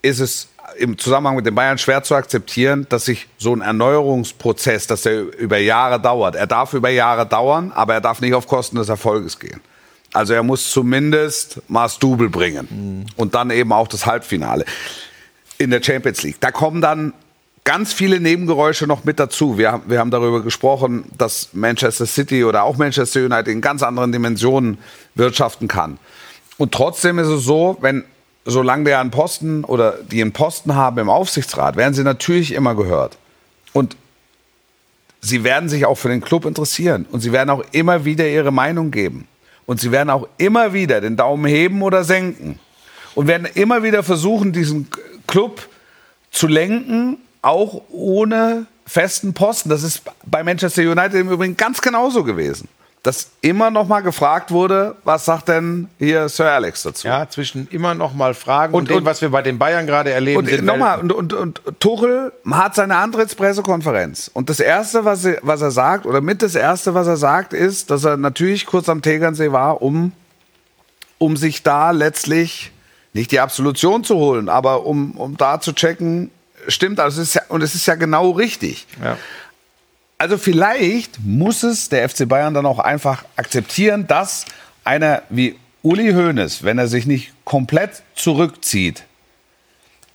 ist es im Zusammenhang mit den Bayern schwer zu akzeptieren, dass sich so ein Erneuerungsprozess, dass der über Jahre dauert. Er darf über Jahre dauern, aber er darf nicht auf Kosten des Erfolges gehen. Also er muss zumindest Maß Double bringen und dann eben auch das Halbfinale in der Champions League. Da kommen dann ganz viele Nebengeräusche noch mit dazu. Wir haben, wir haben darüber gesprochen, dass Manchester City oder auch Manchester United in ganz anderen Dimensionen wirtschaften kann. Und trotzdem ist es so, wenn solange der einen Posten oder die einen Posten haben im Aufsichtsrat, werden sie natürlich immer gehört. Und sie werden sich auch für den Club interessieren und sie werden auch immer wieder ihre Meinung geben. Und sie werden auch immer wieder den Daumen heben oder senken. Und werden immer wieder versuchen, diesen Club zu lenken, auch ohne festen Posten. Das ist bei Manchester United im Übrigen ganz genauso gewesen. Dass immer noch mal gefragt wurde, was sagt denn hier Sir Alex dazu? Ja, zwischen immer noch mal Fragen und, Und- dem, und- was wir bei den Bayern gerade erleben. Und sind nochmal, und, und, und Tuchel hat seine Antrittspressekonferenz. Und das Erste, was er, was er sagt, oder mit das Erste, was er sagt, ist, dass er natürlich kurz am Tegernsee war, um, um sich da letztlich nicht die Absolution zu holen, aber um, um da zu checken, stimmt, also es ist ja, und es ist ja genau richtig. Ja. Also vielleicht muss es der FC Bayern dann auch einfach akzeptieren, dass einer wie Uli Hoeneß, wenn er sich nicht komplett zurückzieht,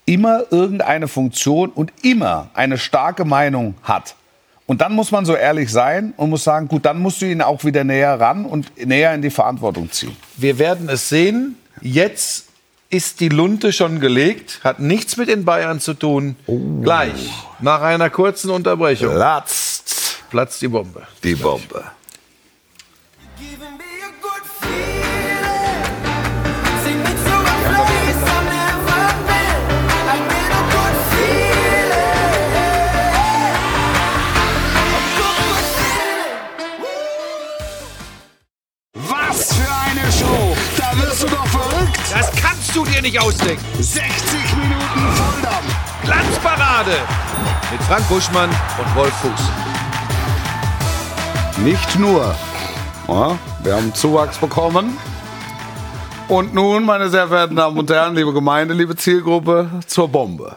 immer irgendeine Funktion und immer eine starke Meinung hat. Und dann muss man so ehrlich sein und muss sagen, gut, dann musst du ihn auch wieder näher ran und näher in die Verantwortung ziehen. Wir werden es sehen. Jetzt ist die Lunte schon gelegt, hat nichts mit den Bayern zu tun. Gleich, nach einer kurzen Unterbrechung, Platzt platzt die Bombe. die Bombe. Was für eine Show! Da wirst du doch verrückt! Das kannst du dir nicht ausdenken. 60 Minuten Volldampf! Glanzparade mit Frank Buschmann und Wolf Fuß. Nicht nur. Ja, wir haben Zuwachs bekommen. Und nun, meine sehr verehrten Damen und Herren, liebe Gemeinde, liebe Zielgruppe, zur Bombe.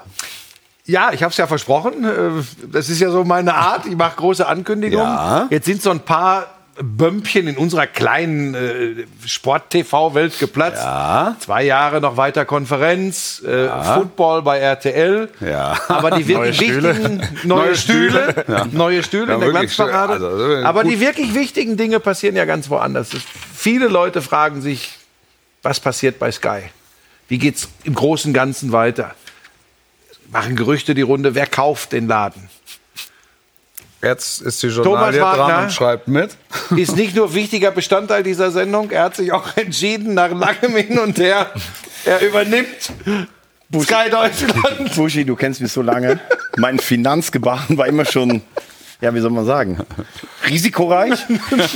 Ja, ich habe es ja versprochen. Äh, Das ist ja so meine Art. Ich mache große Ankündigungen. Ja. Jetzt sind so ein paar Bömpchen in unserer kleinen äh, Sport-TV-Welt geplatzt. Ja. Zwei Jahre noch weiter Konferenz, äh, Football bei RTL. Ja. Aber die wirklich wichtigen neue Stühle, neue Stühle Ja, in der Glanzparade. also, also, Aber gut. die wirklich wichtigen Dinge passieren ja ganz woanders. Es- Viele Leute fragen sich, was passiert bei Sky? Wie geht's im Großen und Ganzen weiter? Machen Gerüchte die Runde, wer kauft den Laden? Jetzt ist die Thomas Journalie Wagner. dran und schreibt mit. Ist nicht nur wichtiger Bestandteil dieser Sendung, er hat sich auch entschieden, nach langem Hin und Her, er übernimmt Sky Deutschland. Buschi, du kennst mich so lange. Mein Finanzgebaren war immer schon, ja, wie soll man sagen, risikoreich.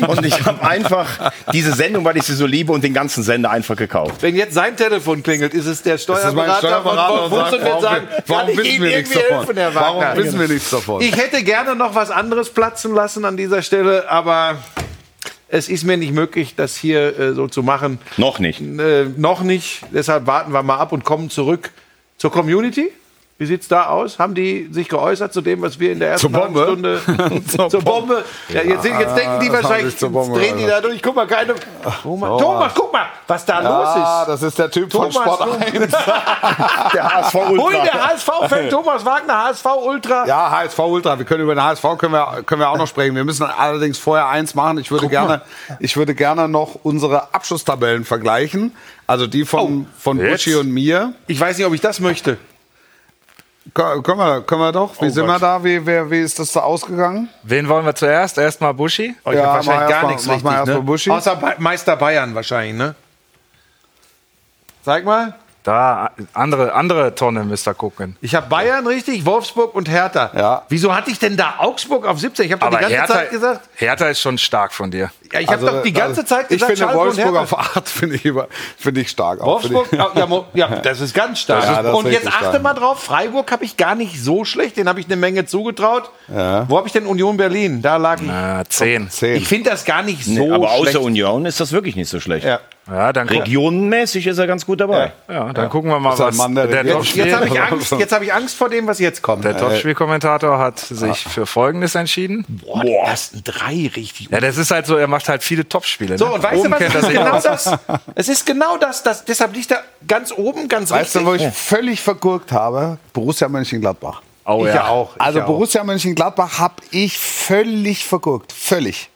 Und ich habe einfach diese Sendung, weil ich sie so liebe, und den ganzen Sender einfach gekauft. Wenn jetzt sein Telefon klingelt, ist es der Steuerberater, Steuerberater von Fuß und wird warum, sagen, warum kann ich wissen Ihnen wir nichts irgendwie davon? helfen, Herr Warum wissen wir nichts davon? Ich hätte gerne noch was anderes platzen lassen an dieser Stelle, aber es ist mir nicht möglich, das hier äh, so zu machen. Noch nicht. Äh, noch nicht. Deshalb warten wir mal ab und kommen zurück zur Community. Wie sieht's da aus? Haben die sich geäußert zu dem, was wir in der ersten Zur Bombe? Stunde zur Bombe? Ja, jetzt, sind- jetzt denken die wahrscheinlich, zur Bombe drehen die da durch. Guck mal, keine. Thomas, Thomas, guck mal, was da los Ah, ist. das ist der Typ Thomas, von Sport 1. Der HSV Ultra. der HSV-Fan Thomas Wagner, HSV Ultra. Ja, HSV Ultra. Wir können über den HSV können wir, können wir auch noch sprechen. Wir müssen allerdings vorher eins machen. Ich würde gerne, ich würde gerne noch unsere Abschlusstabellen vergleichen. Also die von, von Jetzt? Buschi und mir. Ich weiß nicht, ob ich das möchte. Können wir, können wir doch. Wie Oh sind Gott. wir da? Wie, wer, wie ist das da ausgegangen? Wen wollen wir zuerst? Erstmal Buschi? Euch Ja, hat mach wahrscheinlich gar mal- nichts mach richtig, mal ne? Buschi. Außer Ba- Meister Bayern wahrscheinlich, ne? Zeig mal. Da, andere, andere Tonne müsst ihr gucken. Ich habe Bayern richtig, Wolfsburg und Hertha. Ja. Wieso hatte ich denn da Augsburg auf 17? Ich habe doch die ganze Hertha, Zeit gesagt. Hertha ist schon stark von dir. Ja, ich habe doch die ganze Zeit gesagt, Also, Ich finde Schalke und Wolfsburg Hertha. auf 8 finde ich, über- finde ich stark. auch. Wolfsburg, Finde ja, ja, das ist ganz stark. Ja, ist und jetzt achte stark. mal drauf, Freiburg habe ich gar nicht so schlecht, den habe ich eine Menge zugetraut. Wo habe ich denn Union Berlin? Da lag ich. Äh, zehn. ich. Zehn. Ich finde das gar nicht so Nee, aber schlecht. außer Union ist das wirklich nicht so schlecht. Ja. Ja, dann, Regionenmäßig ist er ganz gut dabei. ja, dann gucken wir mal, was Mann der der. Topspiel, Jetzt habe ich Angst, jetzt habe ich Angst vor dem, was jetzt kommt. der Topspielkommentator hat sich für Folgendes entschieden. Boah, die ersten drei richtig. Ja, das ist halt so, er macht halt viele Topspiele. So, ne? und weißt Oben du was? kennt Es ist sich genau das. Es ist genau das, das. Deshalb liegt er ganz oben, ganz Weißt richtig. du, wo ich völlig vergurkt habe? Borussia Mönchengladbach. Oh, ich ja. ja auch. Ich Also ja auch. Borussia Mönchengladbach habe ich völlig vergurkt. Völlig.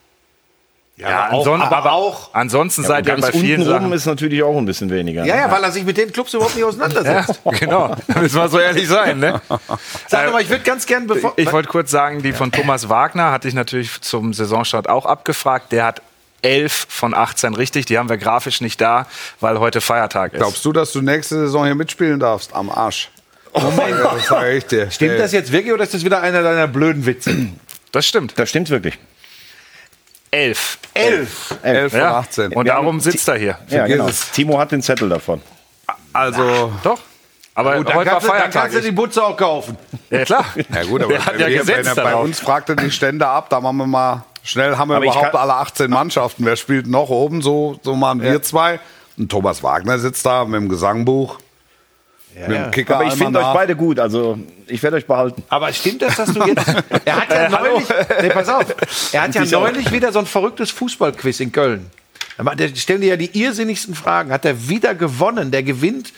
Ja, auch, anson aber aber auch. Ansonsten Und seid ihr bei vielen unten Sachen. ist natürlich auch ein bisschen weniger. Ja, ja, weil er sich mit den Clubs überhaupt nicht auseinandersetzt. genau, da müssen wir so ehrlich sein. Ne? Sag mal, ich würde ganz gern, bevor. Ich wollte kurz sagen, die von Thomas Wagner hatte ich natürlich zum Saisonstart auch abgefragt. Der hat 11 von 18 richtig. Die haben wir grafisch nicht da, weil heute Feiertag ist. Glaubst du, dass du nächste Saison hier mitspielen darfst? Am Arsch. Moment, das sage ich dir. Stimmt das jetzt wirklich oder ist das wieder einer deiner blöden Witze? Das stimmt. Das stimmt wirklich. 11. Elf. 11 von Ja. 18. Und Wir darum sitzt er hier. Ja, genau. Timo hat den Zettel davon. Also, Doch. Aber Gut, dann heute war kannst, du, dann Feiertag. kannst du die Butze auch kaufen. ja, klar. ja gut, aber Der hat ja wir, wenn gesetzt er bei uns fragt er die Stände ab, da machen wir mal schnell, haben wir Aber überhaupt kann- alle 18 Mannschaften. Wer spielt noch oben? So, so machen wir zwei. Und Thomas Wagner sitzt da mit dem Gesangbuch, mit dem Kicker. Aber ich finde euch beide gut, also ich werde euch behalten. Aber stimmt das, dass du jetzt. Er hat ja neulich. Nee, pass auf. Er hat ja neulich wieder so ein verrücktes Fußballquiz in Köln. Da stellen die ja die irrsinnigsten Fragen. Hat er wieder gewonnen? Der gewinnt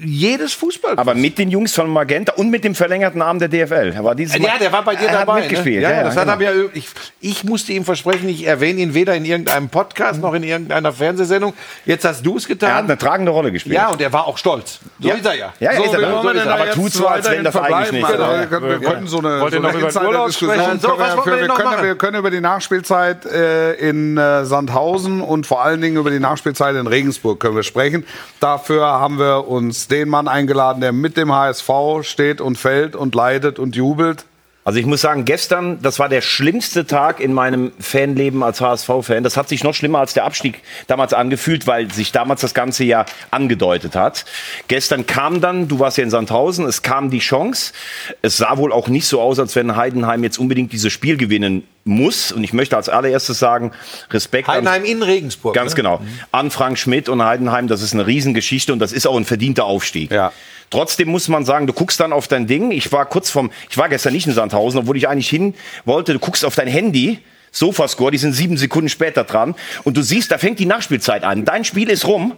jedes Fußballquiz. Aber mit den Jungs von Magenta und mit dem verlängerten Arm der DFL. Er war dieses ja, der war bei dir er dabei. Hat mitgespielt. Ne? Ja, ja, das hat genau. er mir, ich, ich musste ihm versprechen, ich erwähne ihn weder in irgendeinem Podcast noch in irgendeiner Fernsehsendung. Jetzt hast du es er hat getan. eine tragende Rolle gespielt. Ja, und er war auch stolz. So Ja. ist er ja. Ja, ja, so, ist er So ist er. Aber tut so, als wenn das eigentlich nicht Genau, wir, können, wir können so eine, Wollt so eine Insider-Diskussion sprechen? So, wir, können, wir können über die Nachspielzeit äh, in äh, Sandhausen und vor allen Dingen über die Nachspielzeit in Regensburg können wir sprechen. Dafür haben wir uns den Mann eingeladen, der mit dem HSV steht und fällt und leidet und jubelt. Also ich muss sagen, gestern, das war der schlimmste Tag in meinem Fanleben als HSV-Fan. Das hat sich noch schlimmer als der Abstieg damals angefühlt, weil sich damals das Ganze ja angedeutet hat. Gestern kam dann, du warst ja in Sandhausen, es kam die Chance. Es sah wohl auch nicht so aus, als wenn Heidenheim jetzt unbedingt dieses Spiel gewinnen muss. Und ich möchte als allererstes sagen, Respekt an Heidenheim in Regensburg. Ganz ne? genau. An Frank Schmidt und Heidenheim, das ist eine Riesengeschichte und das ist auch ein verdienter Aufstieg. Ja. Trotzdem muss man sagen, du guckst dann auf dein Ding. Ich war kurz vom, ich war gestern nicht in Sandhausen, obwohl ich eigentlich hin wollte. Du guckst auf dein Handy. Sofascore, die sind sieben Sekunden später dran und du siehst, da fängt die Nachspielzeit an. Dein Spiel ist rum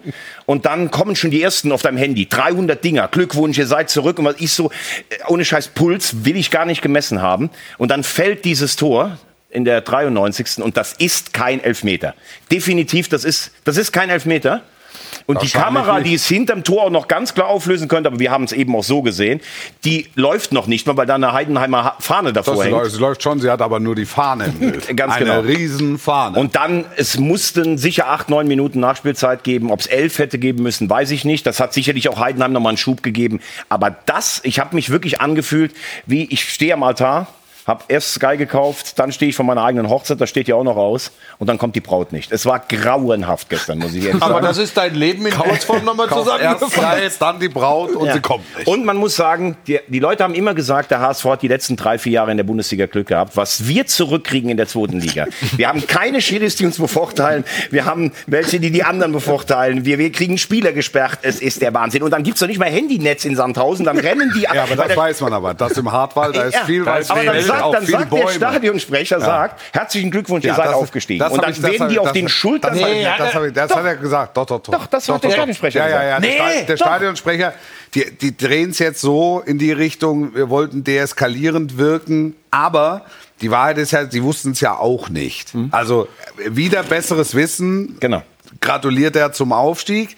und dann kommen schon die ersten auf deinem Handy. 300 Dinger, Glückwunsch, ihr seid zurück und was ich so, äh, ohne scheiß Puls, will ich gar nicht gemessen haben. Und dann fällt dieses Tor in der 93. und das ist kein Elfmeter. Definitiv, das ist, das ist kein Elfmeter. Und die Kamera, die es hinterm Tor auch noch ganz klar auflösen könnte, aber wir haben es eben auch so gesehen, die läuft noch nicht mal, weil da eine Heidenheimer Fahne Das davor hängt. läuft, sie läuft schon, sie hat aber nur die Fahne im Bild. Ganz Eine genau. riesen Fahne. Und dann, es mussten sicher acht, neun Minuten Nachspielzeit geben. Ob es elf hätte geben müssen, weiß ich nicht. Das hat sicherlich auch Heidenheim nochmal einen Schub gegeben. Aber das, ich habe mich wirklich angefühlt, wie ich stehe am Altar, habe erst Sky gekauft, dann stehe ich von meiner eigenen Hochzeit, das steht ja auch noch aus. Und dann kommt die Braut nicht. Es war grauenhaft gestern, muss ich ehrlich Aber sagen. das ist dein Leben in Kurzform nochmal zusammengefasst. Sky, dann die Braut und Ja. sie kommt nicht. Und man muss sagen, die, die Leute haben immer gesagt, der HSV hat die letzten drei, vier Jahre in der Bundesliga Glück gehabt. Was wir zurückkriegen in der zweiten Liga. Wir haben keine Schiris, die uns bevorteilen. Wir haben welche, die die anderen bevorteilen. Wir, wir kriegen Spieler gesperrt. Es ist der Wahnsinn. Und dann gibt's doch nicht mal Handynetz in Sandhausen. Dann rennen die ja, aber das weiß man aber. Das im Hartwald, da ist Ja, viel weiß aber dann sagt, dann viele sagt der. Stadionsprecher, sagt, herzlichen Glückwunsch, ihr Ja, seid das- aufgestiegen. das Und dann ich- werden die ich- auf den Schultern... Das, hab ich- Nee, das, hab ich- das hat er gesagt. Doch, doch, doch. Doch, das hat der Stadionsprecher Ja, ja, ja. gesagt. Der. Stadionsprecher, die, die drehen es jetzt so in die Richtung, wir wollten deeskalierend wirken, aber die Wahrheit ist ja, sie wussten es ja auch nicht. Also wieder besseres Wissen. Genau. Gratuliert er zum Aufstieg.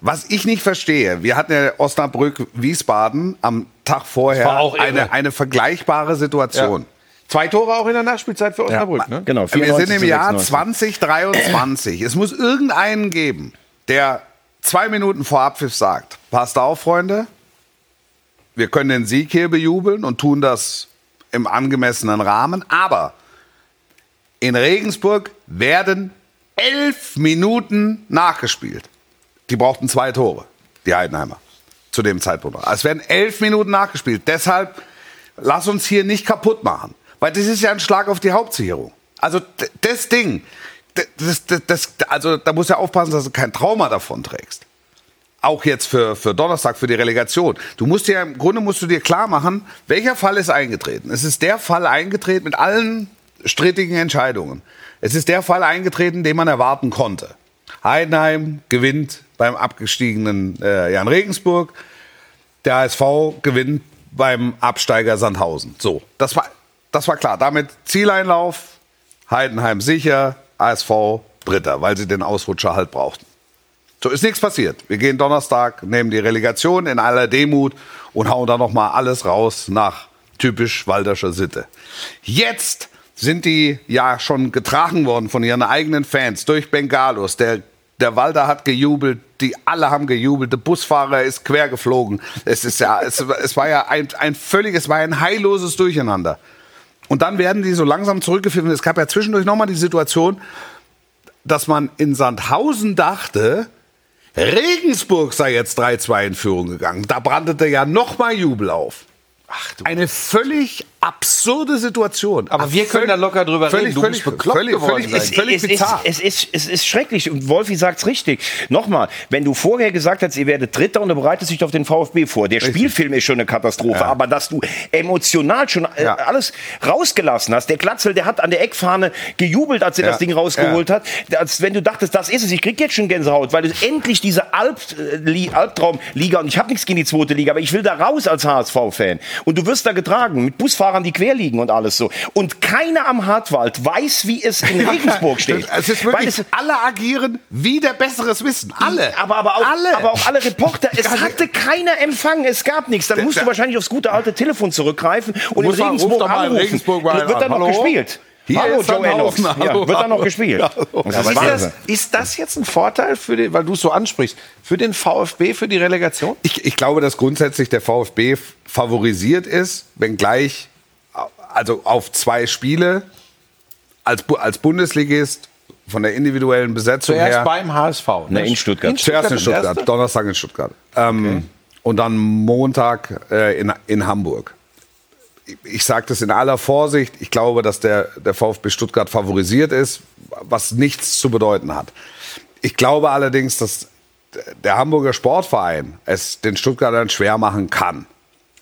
Was ich nicht verstehe, wir hatten ja Osnabrück, Wiesbaden am Tag vorher war auch irre. eine, eine vergleichbare Situation. Zwei Tore auch in der Nachspielzeit für Osnabrück, ne? Genau, Wir sind 94 im Jahr 96. 2023. Es muss irgendeinen geben, der zwei Minuten vor Abpfiff sagt, passt auf, Freunde, wir können den Sieg hier bejubeln und tun das im angemessenen Rahmen, aber in Regensburg werden elf Minuten nachgespielt. Die brauchten zwei Tore, die Heidenheimer, zu dem Zeitpunkt. Es werden elf Minuten nachgespielt. Deshalb lass uns hier nicht kaputt machen. Weil das ist ja ein Schlag auf die Hauptsicherung. Also das Ding, das, das, das, also da musst du ja aufpassen, dass du kein Trauma davon trägst. Auch jetzt für, für Donnerstag, für die Relegation. Du musst dir im Grunde musst du dir klar machen, welcher Fall ist eingetreten. Es ist der Fall eingetreten mit allen strittigen Entscheidungen. Es ist der Fall eingetreten, den man erwarten konnte. Heidenheim gewinnt beim abgestiegenen äh, Jan Regensburg. Der HSV gewinnt beim Absteiger Sandhausen. So, das war, das war klar. Damit Zieleinlauf, Heidenheim sicher, HSV Dritter, weil sie den Ausrutscher halt brauchten. So ist nichts passiert. Wir gehen Donnerstag, nehmen die Relegation in aller Demut und hauen da noch mal alles raus nach typisch Walderscher Sitte. Jetzt sind die ja schon getragen worden von ihren eigenen Fans durch Bengalos. Der der Walder hat gejubelt, die alle haben gejubelt, der Busfahrer ist quer geflogen. Es ist ja, es, es war ja ein, ein völliges, es war ein heilloses Durcheinander. Und dann werden die so langsam zurückgeführt. Es gab ja zwischendurch nochmal die Situation, dass man in Sandhausen dachte, Regensburg sei jetzt 3-2 in Führung gegangen. Da brandete ja nochmal Jubel auf. Eine völlig absurde Situation. Aber wir können da locker drüber völlig, reden. Du Völlig, musst bekloppt völlig, geworden völlig, ist völlig es, ist, bizarr. es, ist, es ist schrecklich und Wolfi sagt's richtig. Nochmal, wenn du vorher gesagt hast, ihr werdet Dritter und du bereitest dich auf den VfB vor, der Spielfilm ist schon eine Katastrophe, aber dass du emotional schon äh, Ja. alles rausgelassen hast, der Glatzel, der hat an der Eckfahne gejubelt, als er Ja. das Ding rausgeholt hat, als wenn du dachtest, das ist es, ich krieg jetzt schon Gänsehaut, weil es endlich diese Alp, äh, Li- Albtraumliga und ich habe nichts gegen die zweite Liga, aber ich will da raus als HSV-Fan und du wirst da getragen mit Busfahrern, die quer liegen und alles so und keiner am Hartwald weiß, wie es in Regensburg steht. Es ist Weil wirklich, es- alle agieren wie der besseres Wissen. Alle. aber, aber, auch, alle. aber auch alle Reporter, es hatte keiner Empfang, es gab nichts. Dann musst du wahrscheinlich aufs gute alte Telefon zurückgreifen und in Regensburg mal in anrufen. Regensburg mal wird dann noch. Hallo? gespielt. Hier Hallo, ist Joe. Sandhausen. Ja, Hallo, wird dann noch hallo. gespielt. Ja, Das ist das, ist das jetzt ein Vorteil, für den, weil du es so ansprichst, für den VfB, für die Relegation? Ich, ich glaube, dass grundsätzlich der VfB favorisiert ist, wenngleich also auf zwei Spiele als, als Bundesligist von der individuellen Besetzung Zuerst her. beim HSV. Ne, in Stuttgart. Zuerst in Stuttgart, erste? Donnerstag in Stuttgart. Ähm, Und dann Montag äh, in, in Hamburg. Ich- Ich sage das in aller Vorsicht. Ich glaube, dass der, der VfB Stuttgart favorisiert ist, was nichts zu bedeuten hat. Ich glaube allerdings, dass der Hamburger Sportverein es den Stuttgartern schwer machen kann.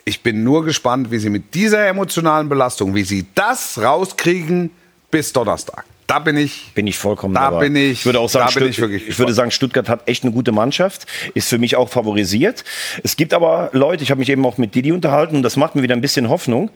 Ich bin nur gespannt, wie sie mit dieser emotionalen Belastung, wie sie das rauskriegen bis Donnerstag. Da bin ich. Bin ich vollkommen Da dabei. bin ich- würde auch sagen, da bin Stutt- ich ich würde sagen, Stuttgart hat echt eine gute Mannschaft, ist für mich auch favorisiert. Es gibt aber Leute, ich habe mich eben auch mit Didi unterhalten und das macht mir wieder ein bisschen Hoffnung.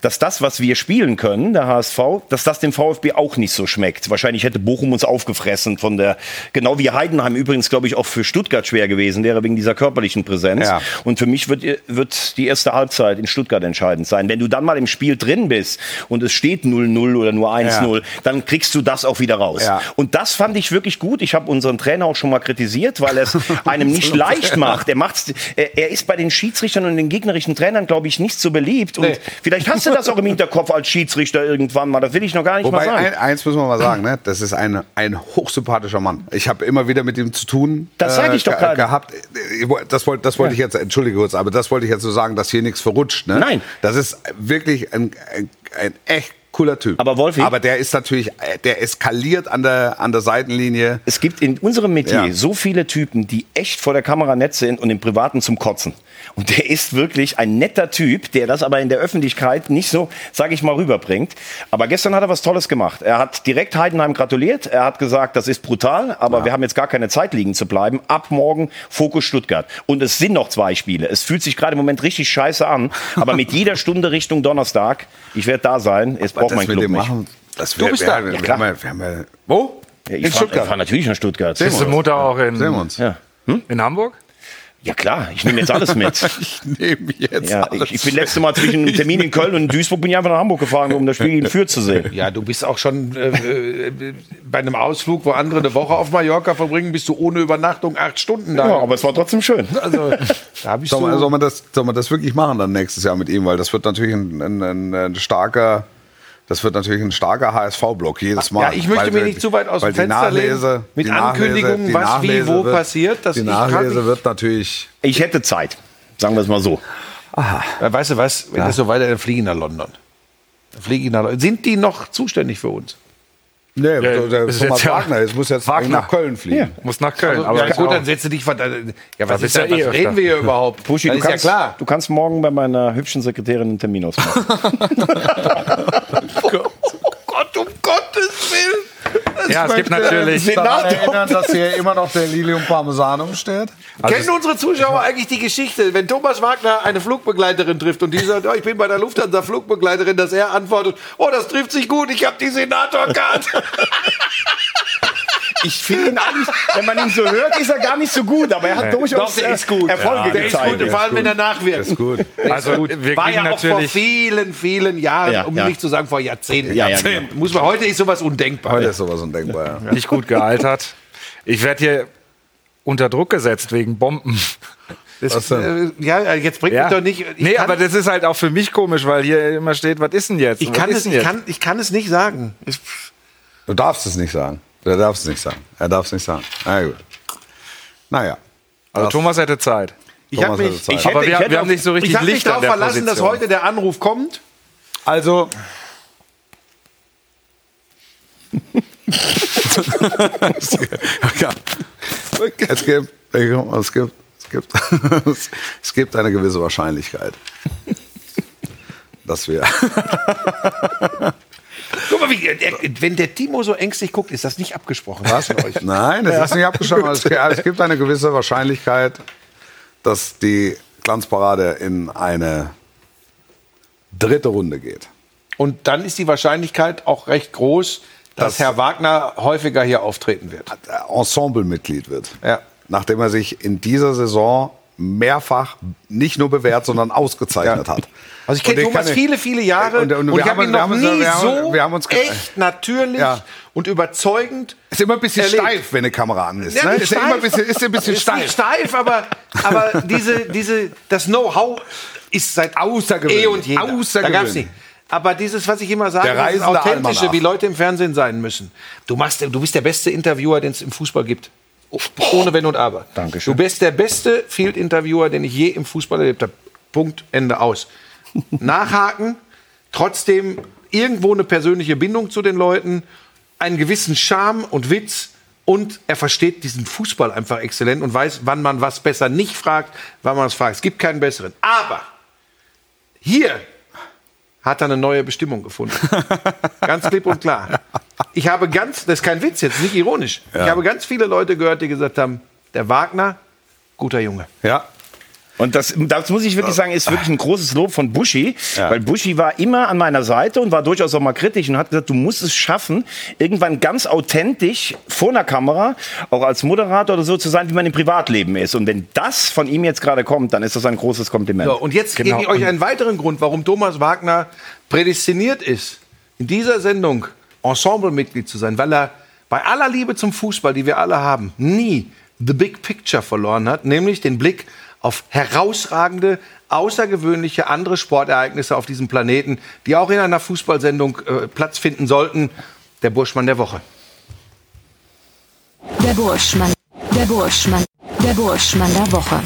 Dass das, was wir spielen können, der HSV, dass das dem VfB auch nicht so schmeckt. Wahrscheinlich hätte Bochum uns aufgefressen von der, genau wie Heidenheim übrigens, glaube ich, auch für Stuttgart schwer gewesen wäre wegen dieser körperlichen Präsenz. Ja. Und für mich wird, wird die erste Halbzeit in Stuttgart entscheidend sein. Wenn du dann mal im Spiel drin bist und es steht 0-0 oder nur 1-0, dann kriegst du das auch wieder raus. Ja. Und das fand ich wirklich gut. Ich habe unseren Trainer auch schon mal kritisiert, weil er es einem nicht leicht macht. Er, macht's, er, er ist bei den Schiedsrichtern und den gegnerischen Trainern, glaube ich, nicht so beliebt. Und Nee. vielleicht hast du das auch im Hinterkopf als Schiedsrichter irgendwann mal. Das will ich noch gar nicht Wobei, mal sagen. ein, eins müssen wir mal sagen, ne? das ist ein, ein hochsympathischer Mann. Ich habe immer wieder mit ihm zu tun Das sag ich doch ge- gerade. gehabt. Das wollte das wollte ich jetzt, entschuldige kurz, aber das wollte ich jetzt so sagen, dass hier nichts verrutscht. Ne? Nein. Das ist wirklich ein, ein, ein echt cooler Typ. Aber Wolfi- Aber der ist natürlich, äh, der eskaliert an der, an der Seitenlinie. Es gibt in unserem Metier Ja. so viele Typen, die echt vor der Kamera nett sind und im Privaten zum Kotzen. Und der ist wirklich ein netter Typ, der das aber in der Öffentlichkeit nicht so, sage ich mal, rüberbringt. Aber gestern hat er was Tolles gemacht. Er hat direkt Heidenheim gratuliert. Er hat gesagt, das ist brutal, aber wir haben jetzt gar keine Zeit liegen zu bleiben. Ab morgen Fokus Stuttgart. Und es sind noch zwei Spiele. Es fühlt sich gerade im Moment richtig scheiße an. Aber mit jeder Stunde Richtung Donnerstag, ich werde da sein. Jetzt braucht mein Club machen. Das Du bist wir, da. Wir, Ja, wir, klar. ja- wir ja, wo? Ja, in ich fahre Stuttgart. fahr natürlich nach Stuttgart. Sehen Bist du Mutter auch in. Sehen wir uns. Ja. In Hamburg? Ja klar, ich nehme jetzt alles mit. Ich nehme jetzt Ja, alles. ich, ich bin letzte Mal zwischen einem Termin in Köln und in Duisburg bin ich einfach nach Hamburg gefahren, um das Spiel in Fürth zu sehen. Ja, du bist auch schon äh, äh, bei einem Ausflug, wo andere eine Woche auf Mallorca verbringen, bist du ohne Übernachtung acht Stunden da. Ja, aber es war trotzdem schön. also, da hab ich Soll so, man, soll, man das, soll man das wirklich machen dann nächstes Jahr mit ihm? Weil das wird natürlich ein, ein, ein, ein starker, das wird natürlich ein starker HSV-Block jedes Mal. Ja, ich möchte Weil mich die- nicht zu weit aus dem Fenster lehnen, Nachlese, mit Ankündigungen, die was, wie, Nachlese wo wird, passiert, dass die ich kann Nachlese nicht- wird natürlich. Ich hätte Zeit, sagen wir es mal so. Ja, weißt du was, wenn das so weiter, dann fliege ich nach London. Dann fliege ich nach London. Sind die noch zuständig für uns? Nee, der, der ist Thomas jetzt ja- Wagner, jetzt muss jetzt Wagner. nach Köln fliegen. Muss nach Köln. aber aber ja, gut, auch- dann setze dich von. Ja, was, ist da, ja eh was reden wir hier überhaupt? Puschi, das du ist ja kannst, klar. du kannst morgen bei meiner hübschen Sekretärin einen Termin ausmachen. Gott, um Gottes Willen. Ja, es gibt natürlich. daran erinnern, dass hier immer noch der Lilium Parmesan umsteht. Kennen unsere Zuschauer eigentlich die Geschichte, wenn Thomas Wagner eine Flugbegleiterin trifft und die sagt, oh, ich bin bei der Lufthansa Flugbegleiterin, dass er antwortet, oh, das trifft sich gut, ich habe die Senatorkarte. Ich finde ihn eigentlich, wenn man ihn so hört, ist er gar nicht so gut, aber er hat durchaus Doch, der äh, ist gut. Erfolge Der ist gezeigt. gut, vor allem wenn er nachwirkt. Ist gut. Also, wir War ja auch vor natürlich. vielen, vielen Jahren, Ja, um ja. nicht zu sagen vor Jahrzehnten. Ja, ja, Jahrzehnten. Muss man, heute ist sowas undenkbar. Heute ist sowas undenkbar. Ja. nicht gut gealtert. Ich werde hier unter Druck gesetzt wegen Bomben. Das, Was denn? äh, ja, jetzt bringt mich doch nicht. Ich nee, aber das ist halt auch für mich komisch, weil hier immer steht, was ist denn jetzt? ich kann, es, denn ich, kann, ich kann es nicht sagen. Ich, Du darfst es nicht sagen. Du darfst es nicht sagen. Er darf es nicht sagen. Na gut. Naja. Also Thomas hätte Zeit. ich Thomas mich, Zeit. ich Aber hätte, wir, ich hätte wir haben auf- nicht so richtig ich habe mich Licht an darauf der verlassen, dass Position. heute der Anruf kommt. Also. Es gibt, es gibt, es gibt, es gibt eine gewisse Wahrscheinlichkeit, dass wir. Guck mal, wie, der, wenn der Timo so ängstlich guckt, ist das nicht abgesprochen. Was von euch? Nein, das ist nicht abgesprochen. Es gibt, es gibt eine gewisse Wahrscheinlichkeit, dass die Glanzparade in eine dritte Runde geht. Und dann ist die Wahrscheinlichkeit auch recht groß, dass Das- Herr Wagner häufiger hier auftreten wird. Ensemblemitglied wird. Ja. Nachdem er sich in dieser Saison mehrfach nicht nur bewährt, sondern ausgezeichnet hat. Also ich kenne Und Thomas kann- viele, viele Jahre Und- und, und wir ich habe haben- ihn noch haben uns- nie wir haben- so wir haben uns echt natürlich Ja. und überzeugend Ist immer ein bisschen erlebt. steif, wenn eine Kamera an ist. Ja, ne? Ist ja immer ein bisschen, ist ja ein bisschen ist nicht steif. steif, aber, aber diese, diese, das Know-how ist seit Außergewöhnlich. eh und je. da. Außergewöhnlich. Da gab's nicht. Aber dieses, was ich immer sage, reisende authentische, Almanach. wie Leute im Fernsehen sein müssen. Du machst, du bist der beste Interviewer, den es im Fußball gibt. Ohne Wenn und Aber. Dankeschön. Du bist der beste Field-Interviewer, den ich je im Fußball erlebt habe. Punkt, Ende aus. Nachhaken, trotzdem irgendwo eine persönliche Bindung zu den Leuten, einen gewissen Charme und Witz und er versteht diesen Fußball einfach exzellent und weiß, wann man was besser nicht fragt, wann man es fragt. Es gibt keinen besseren. Aber hier hat er eine neue Bestimmung gefunden. ganz klipp und klar. Ich habe ganz, das ist kein Witz jetzt, nicht ironisch. Ich habe ganz viele Leute gehört, die gesagt haben, der Wagner, guter Junge. Ja. Und das, das muss ich wirklich sagen, ist wirklich ein großes Lob von Buschi, weil Buschi war immer an meiner Seite und war durchaus auch mal kritisch und hat gesagt, du musst es schaffen, irgendwann ganz authentisch vor einer Kamera, auch als Moderator oder so zu sein, wie man im Privatleben ist. Und wenn das von ihm jetzt gerade kommt, dann ist das ein großes Kompliment. So, und jetzt Genau. gebe ich euch einen weiteren Grund, warum Thomas Wagner prädestiniert ist, in dieser Sendung Ensemblemitglied zu sein, weil er bei aller Liebe zum Fußball, die wir alle haben, nie the big picture verloren hat, nämlich den Blick auf herausragende, außergewöhnliche andere Sportereignisse auf diesem Planeten, die auch in einer Fußballsendung äh, Platz finden sollten. Der Burschmann der Woche. Der Burschmann. Der Burschmann. Der Burschmann der Woche.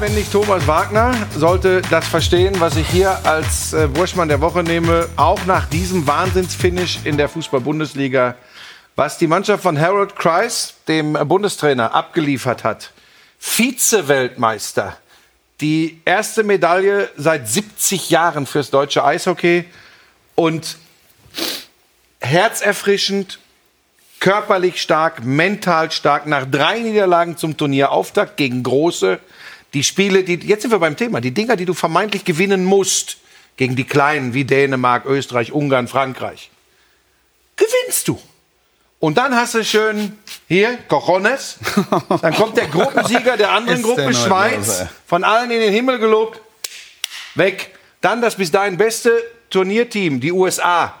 Wenn nicht Thomas Wagner, sollte das verstehen, was ich hier als äh, Burschmann der Woche nehme, auch nach diesem Wahnsinnsfinish in der Fußball-Bundesliga, was die Mannschaft von Harold Kreis, dem Bundestrainer, abgeliefert hat. Vize-Weltmeister. Die erste Medaille seit 70 Jahren fürs deutsche Eishockey und herzerfrischend, körperlich stark, mental stark. Nach drei Niederlagen zum Turnierauftakt gegen Große. Die Spiele, die, jetzt sind wir beim Thema, die Dinger, die du vermeintlich gewinnen musst, gegen die Kleinen wie Dänemark, Österreich, Ungarn, Frankreich, gewinnst du. Und dann hast du schön hier Cojones. Dann kommt der Gruppensieger der anderen Gruppe, Schweiz, von allen in den Himmel gelobt, weg. Dann das bis dahin beste Turnierteam, die USA,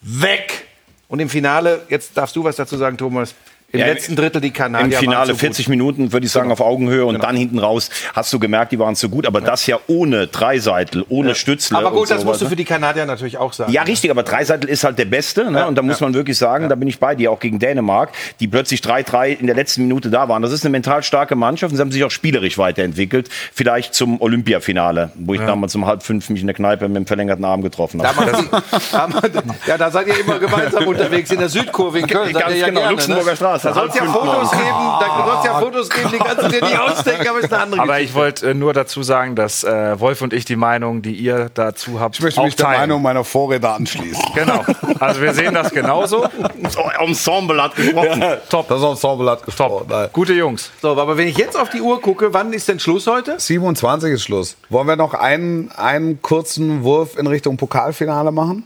weg. Und im Finale, jetzt darfst du was dazu sagen, Thomas. Im Ja, letzten Drittel die Kanadier. Im Finale so gut. 40 Minuten, würde ich sagen, auf Augenhöhe und dann hinten raus hast du gemerkt, die waren zu gut. Aber das ja ohne Dreiseitel, ohne Stützle. Aber gut, so das musst du für die Kanadier natürlich auch sagen. Ja, richtig, aber Dreiseitel ist halt der Beste. Ne? und da muss man wirklich sagen, da bin ich bei dir, auch gegen Dänemark, die plötzlich 3-3 in der letzten Minute da waren. Das ist eine mental starke Mannschaft und sie haben sich auch spielerisch weiterentwickelt. Vielleicht zum Olympiafinale, wo ich damals um halb fünf mich in der Kneipe mit dem verlängerten Arm getroffen habe. machen Sie- da machen- ja, da seid ihr immer gemeinsam unterwegs in der Südkurve in Köln. Ganz ja genau, gerne, Luxemburger ne? Straße, Da soll es ja Fotos geben, da soll's ja Fotos geben, die kannst du dir nicht ausdenken, aber ist eine andere Aber Geschichte. ich wollte äh, nur dazu sagen, dass äh, Wolf und ich die Meinung, die ihr dazu habt, Ich möchte auch mich der. Meinung meiner Vorredner anschließen. Genau. Also wir sehen das genauso. So, Ensemble hat gesprochen. Top. Das Ensemble hat gesprochen. Nein. Gute Jungs. So, aber wenn ich jetzt auf die Uhr gucke, wann ist denn Schluss heute? 27 ist Schluss. Wollen wir noch einen, einen kurzen Wurf in Richtung Pokalfinale machen?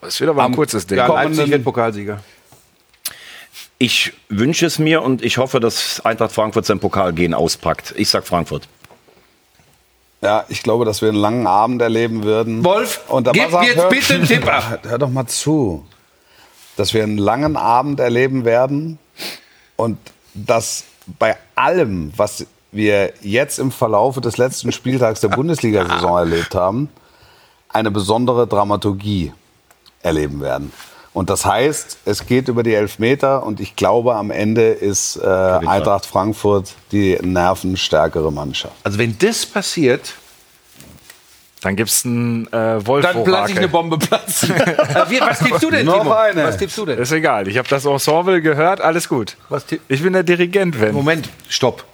Das wird aber ein kurzes Ding. Ja, Leipzig wird Pokalsieger. Ich wünsche es mir und ich hoffe, dass Eintracht Frankfurt sein Pokalgehen auspackt. Ich sag Frankfurt. Ja, ich glaube, dass wir einen langen Abend erleben würden. Wolf, und da gib sag- jetzt hör- bitte einen Tipp ab. Hör doch mal zu. Dass wir einen langen Abend erleben werden und dass bei allem, was wir jetzt im Verlaufe des letzten Spieltags der Bundesliga-Saison erlebt haben, eine besondere Dramaturgie erleben werden. Und das heißt, es geht über die Elfmeter und ich glaube, am Ende ist äh, Eintracht Frankfurt die nervenstärkere Mannschaft. Also wenn das passiert, Dann gibt es einen äh, wolf dann lasse ich eine Bombe platzen. Äh, Was tippst du denn, Noch Timo? eine. Was tippst du denn? Ist egal. Ich habe das Ensemble gehört. Alles gut. Ich bin der Dirigent, wenn. Moment, stopp.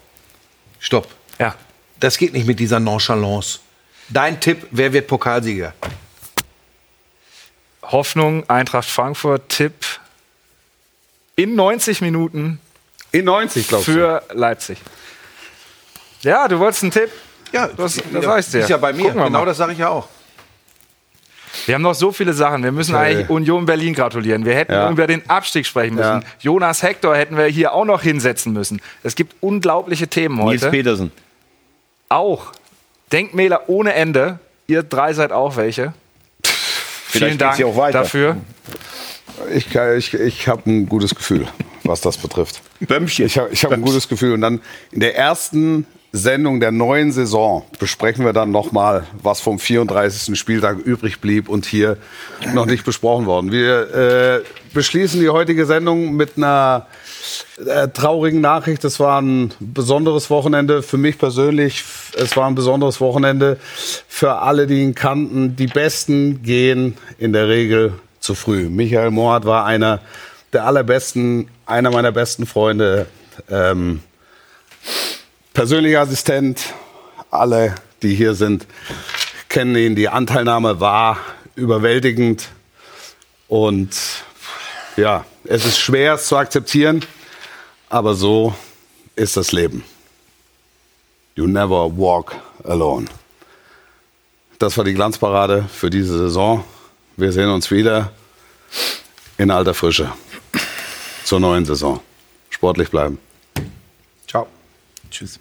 Stopp. Ja. Das geht nicht mit dieser Nonchalance. Dein Tipp, wer wird Pokalsieger? Hoffnung, Eintracht Frankfurt, Tipp in 90 Minuten In 90, glaubst du? für Leipzig. Ja, du wolltest einen Tipp? Ja, Das- das heißt der. Ist ja bei mir. Genau mal. das sage ich ja auch. Wir haben noch so viele Sachen. Wir müssen Okay. eigentlich Union Berlin gratulieren. Wir hätten Ja. über den Abstieg sprechen müssen. Ja. Jonas Hector hätten wir hier auch noch hinsetzen müssen. Es gibt unglaubliche Themen Nils heute. Petersen. Auch. Denkmäler ohne Ende. Ihr drei seid auch welche. Vielen geht's Dank auch weiter. dafür. Ich, ich, ich habe ein gutes Gefühl, was das betrifft. Bömmchen. Ich habe ich hab ein gutes Gefühl. Und dann in der ersten Sendung der neuen Saison besprechen wir dann nochmal, was vom 34. Spieltag übrig blieb und hier noch nicht besprochen worden. Wir äh, beschließen die heutige Sendung mit einer äh, traurigen Nachricht. Es war ein besonderes Wochenende für mich persönlich. Es war ein besonderes Wochenende für alle, die ihn kannten. Die Besten gehen in der Regel zu früh. Michael Mohat war einer der allerbesten, einer meiner besten Freunde. Ähm, persönlicher Assistent. Alle, die hier sind, kennen ihn. Die Anteilnahme war überwältigend. Und ja, es ist schwer es zu akzeptieren, aber so ist das Leben. You never walk alone. Das war die Glanzparade für diese Saison. Wir sehen uns wieder in alter Frische zur neuen Saison. Sportlich bleiben. Ciao. Tschüss.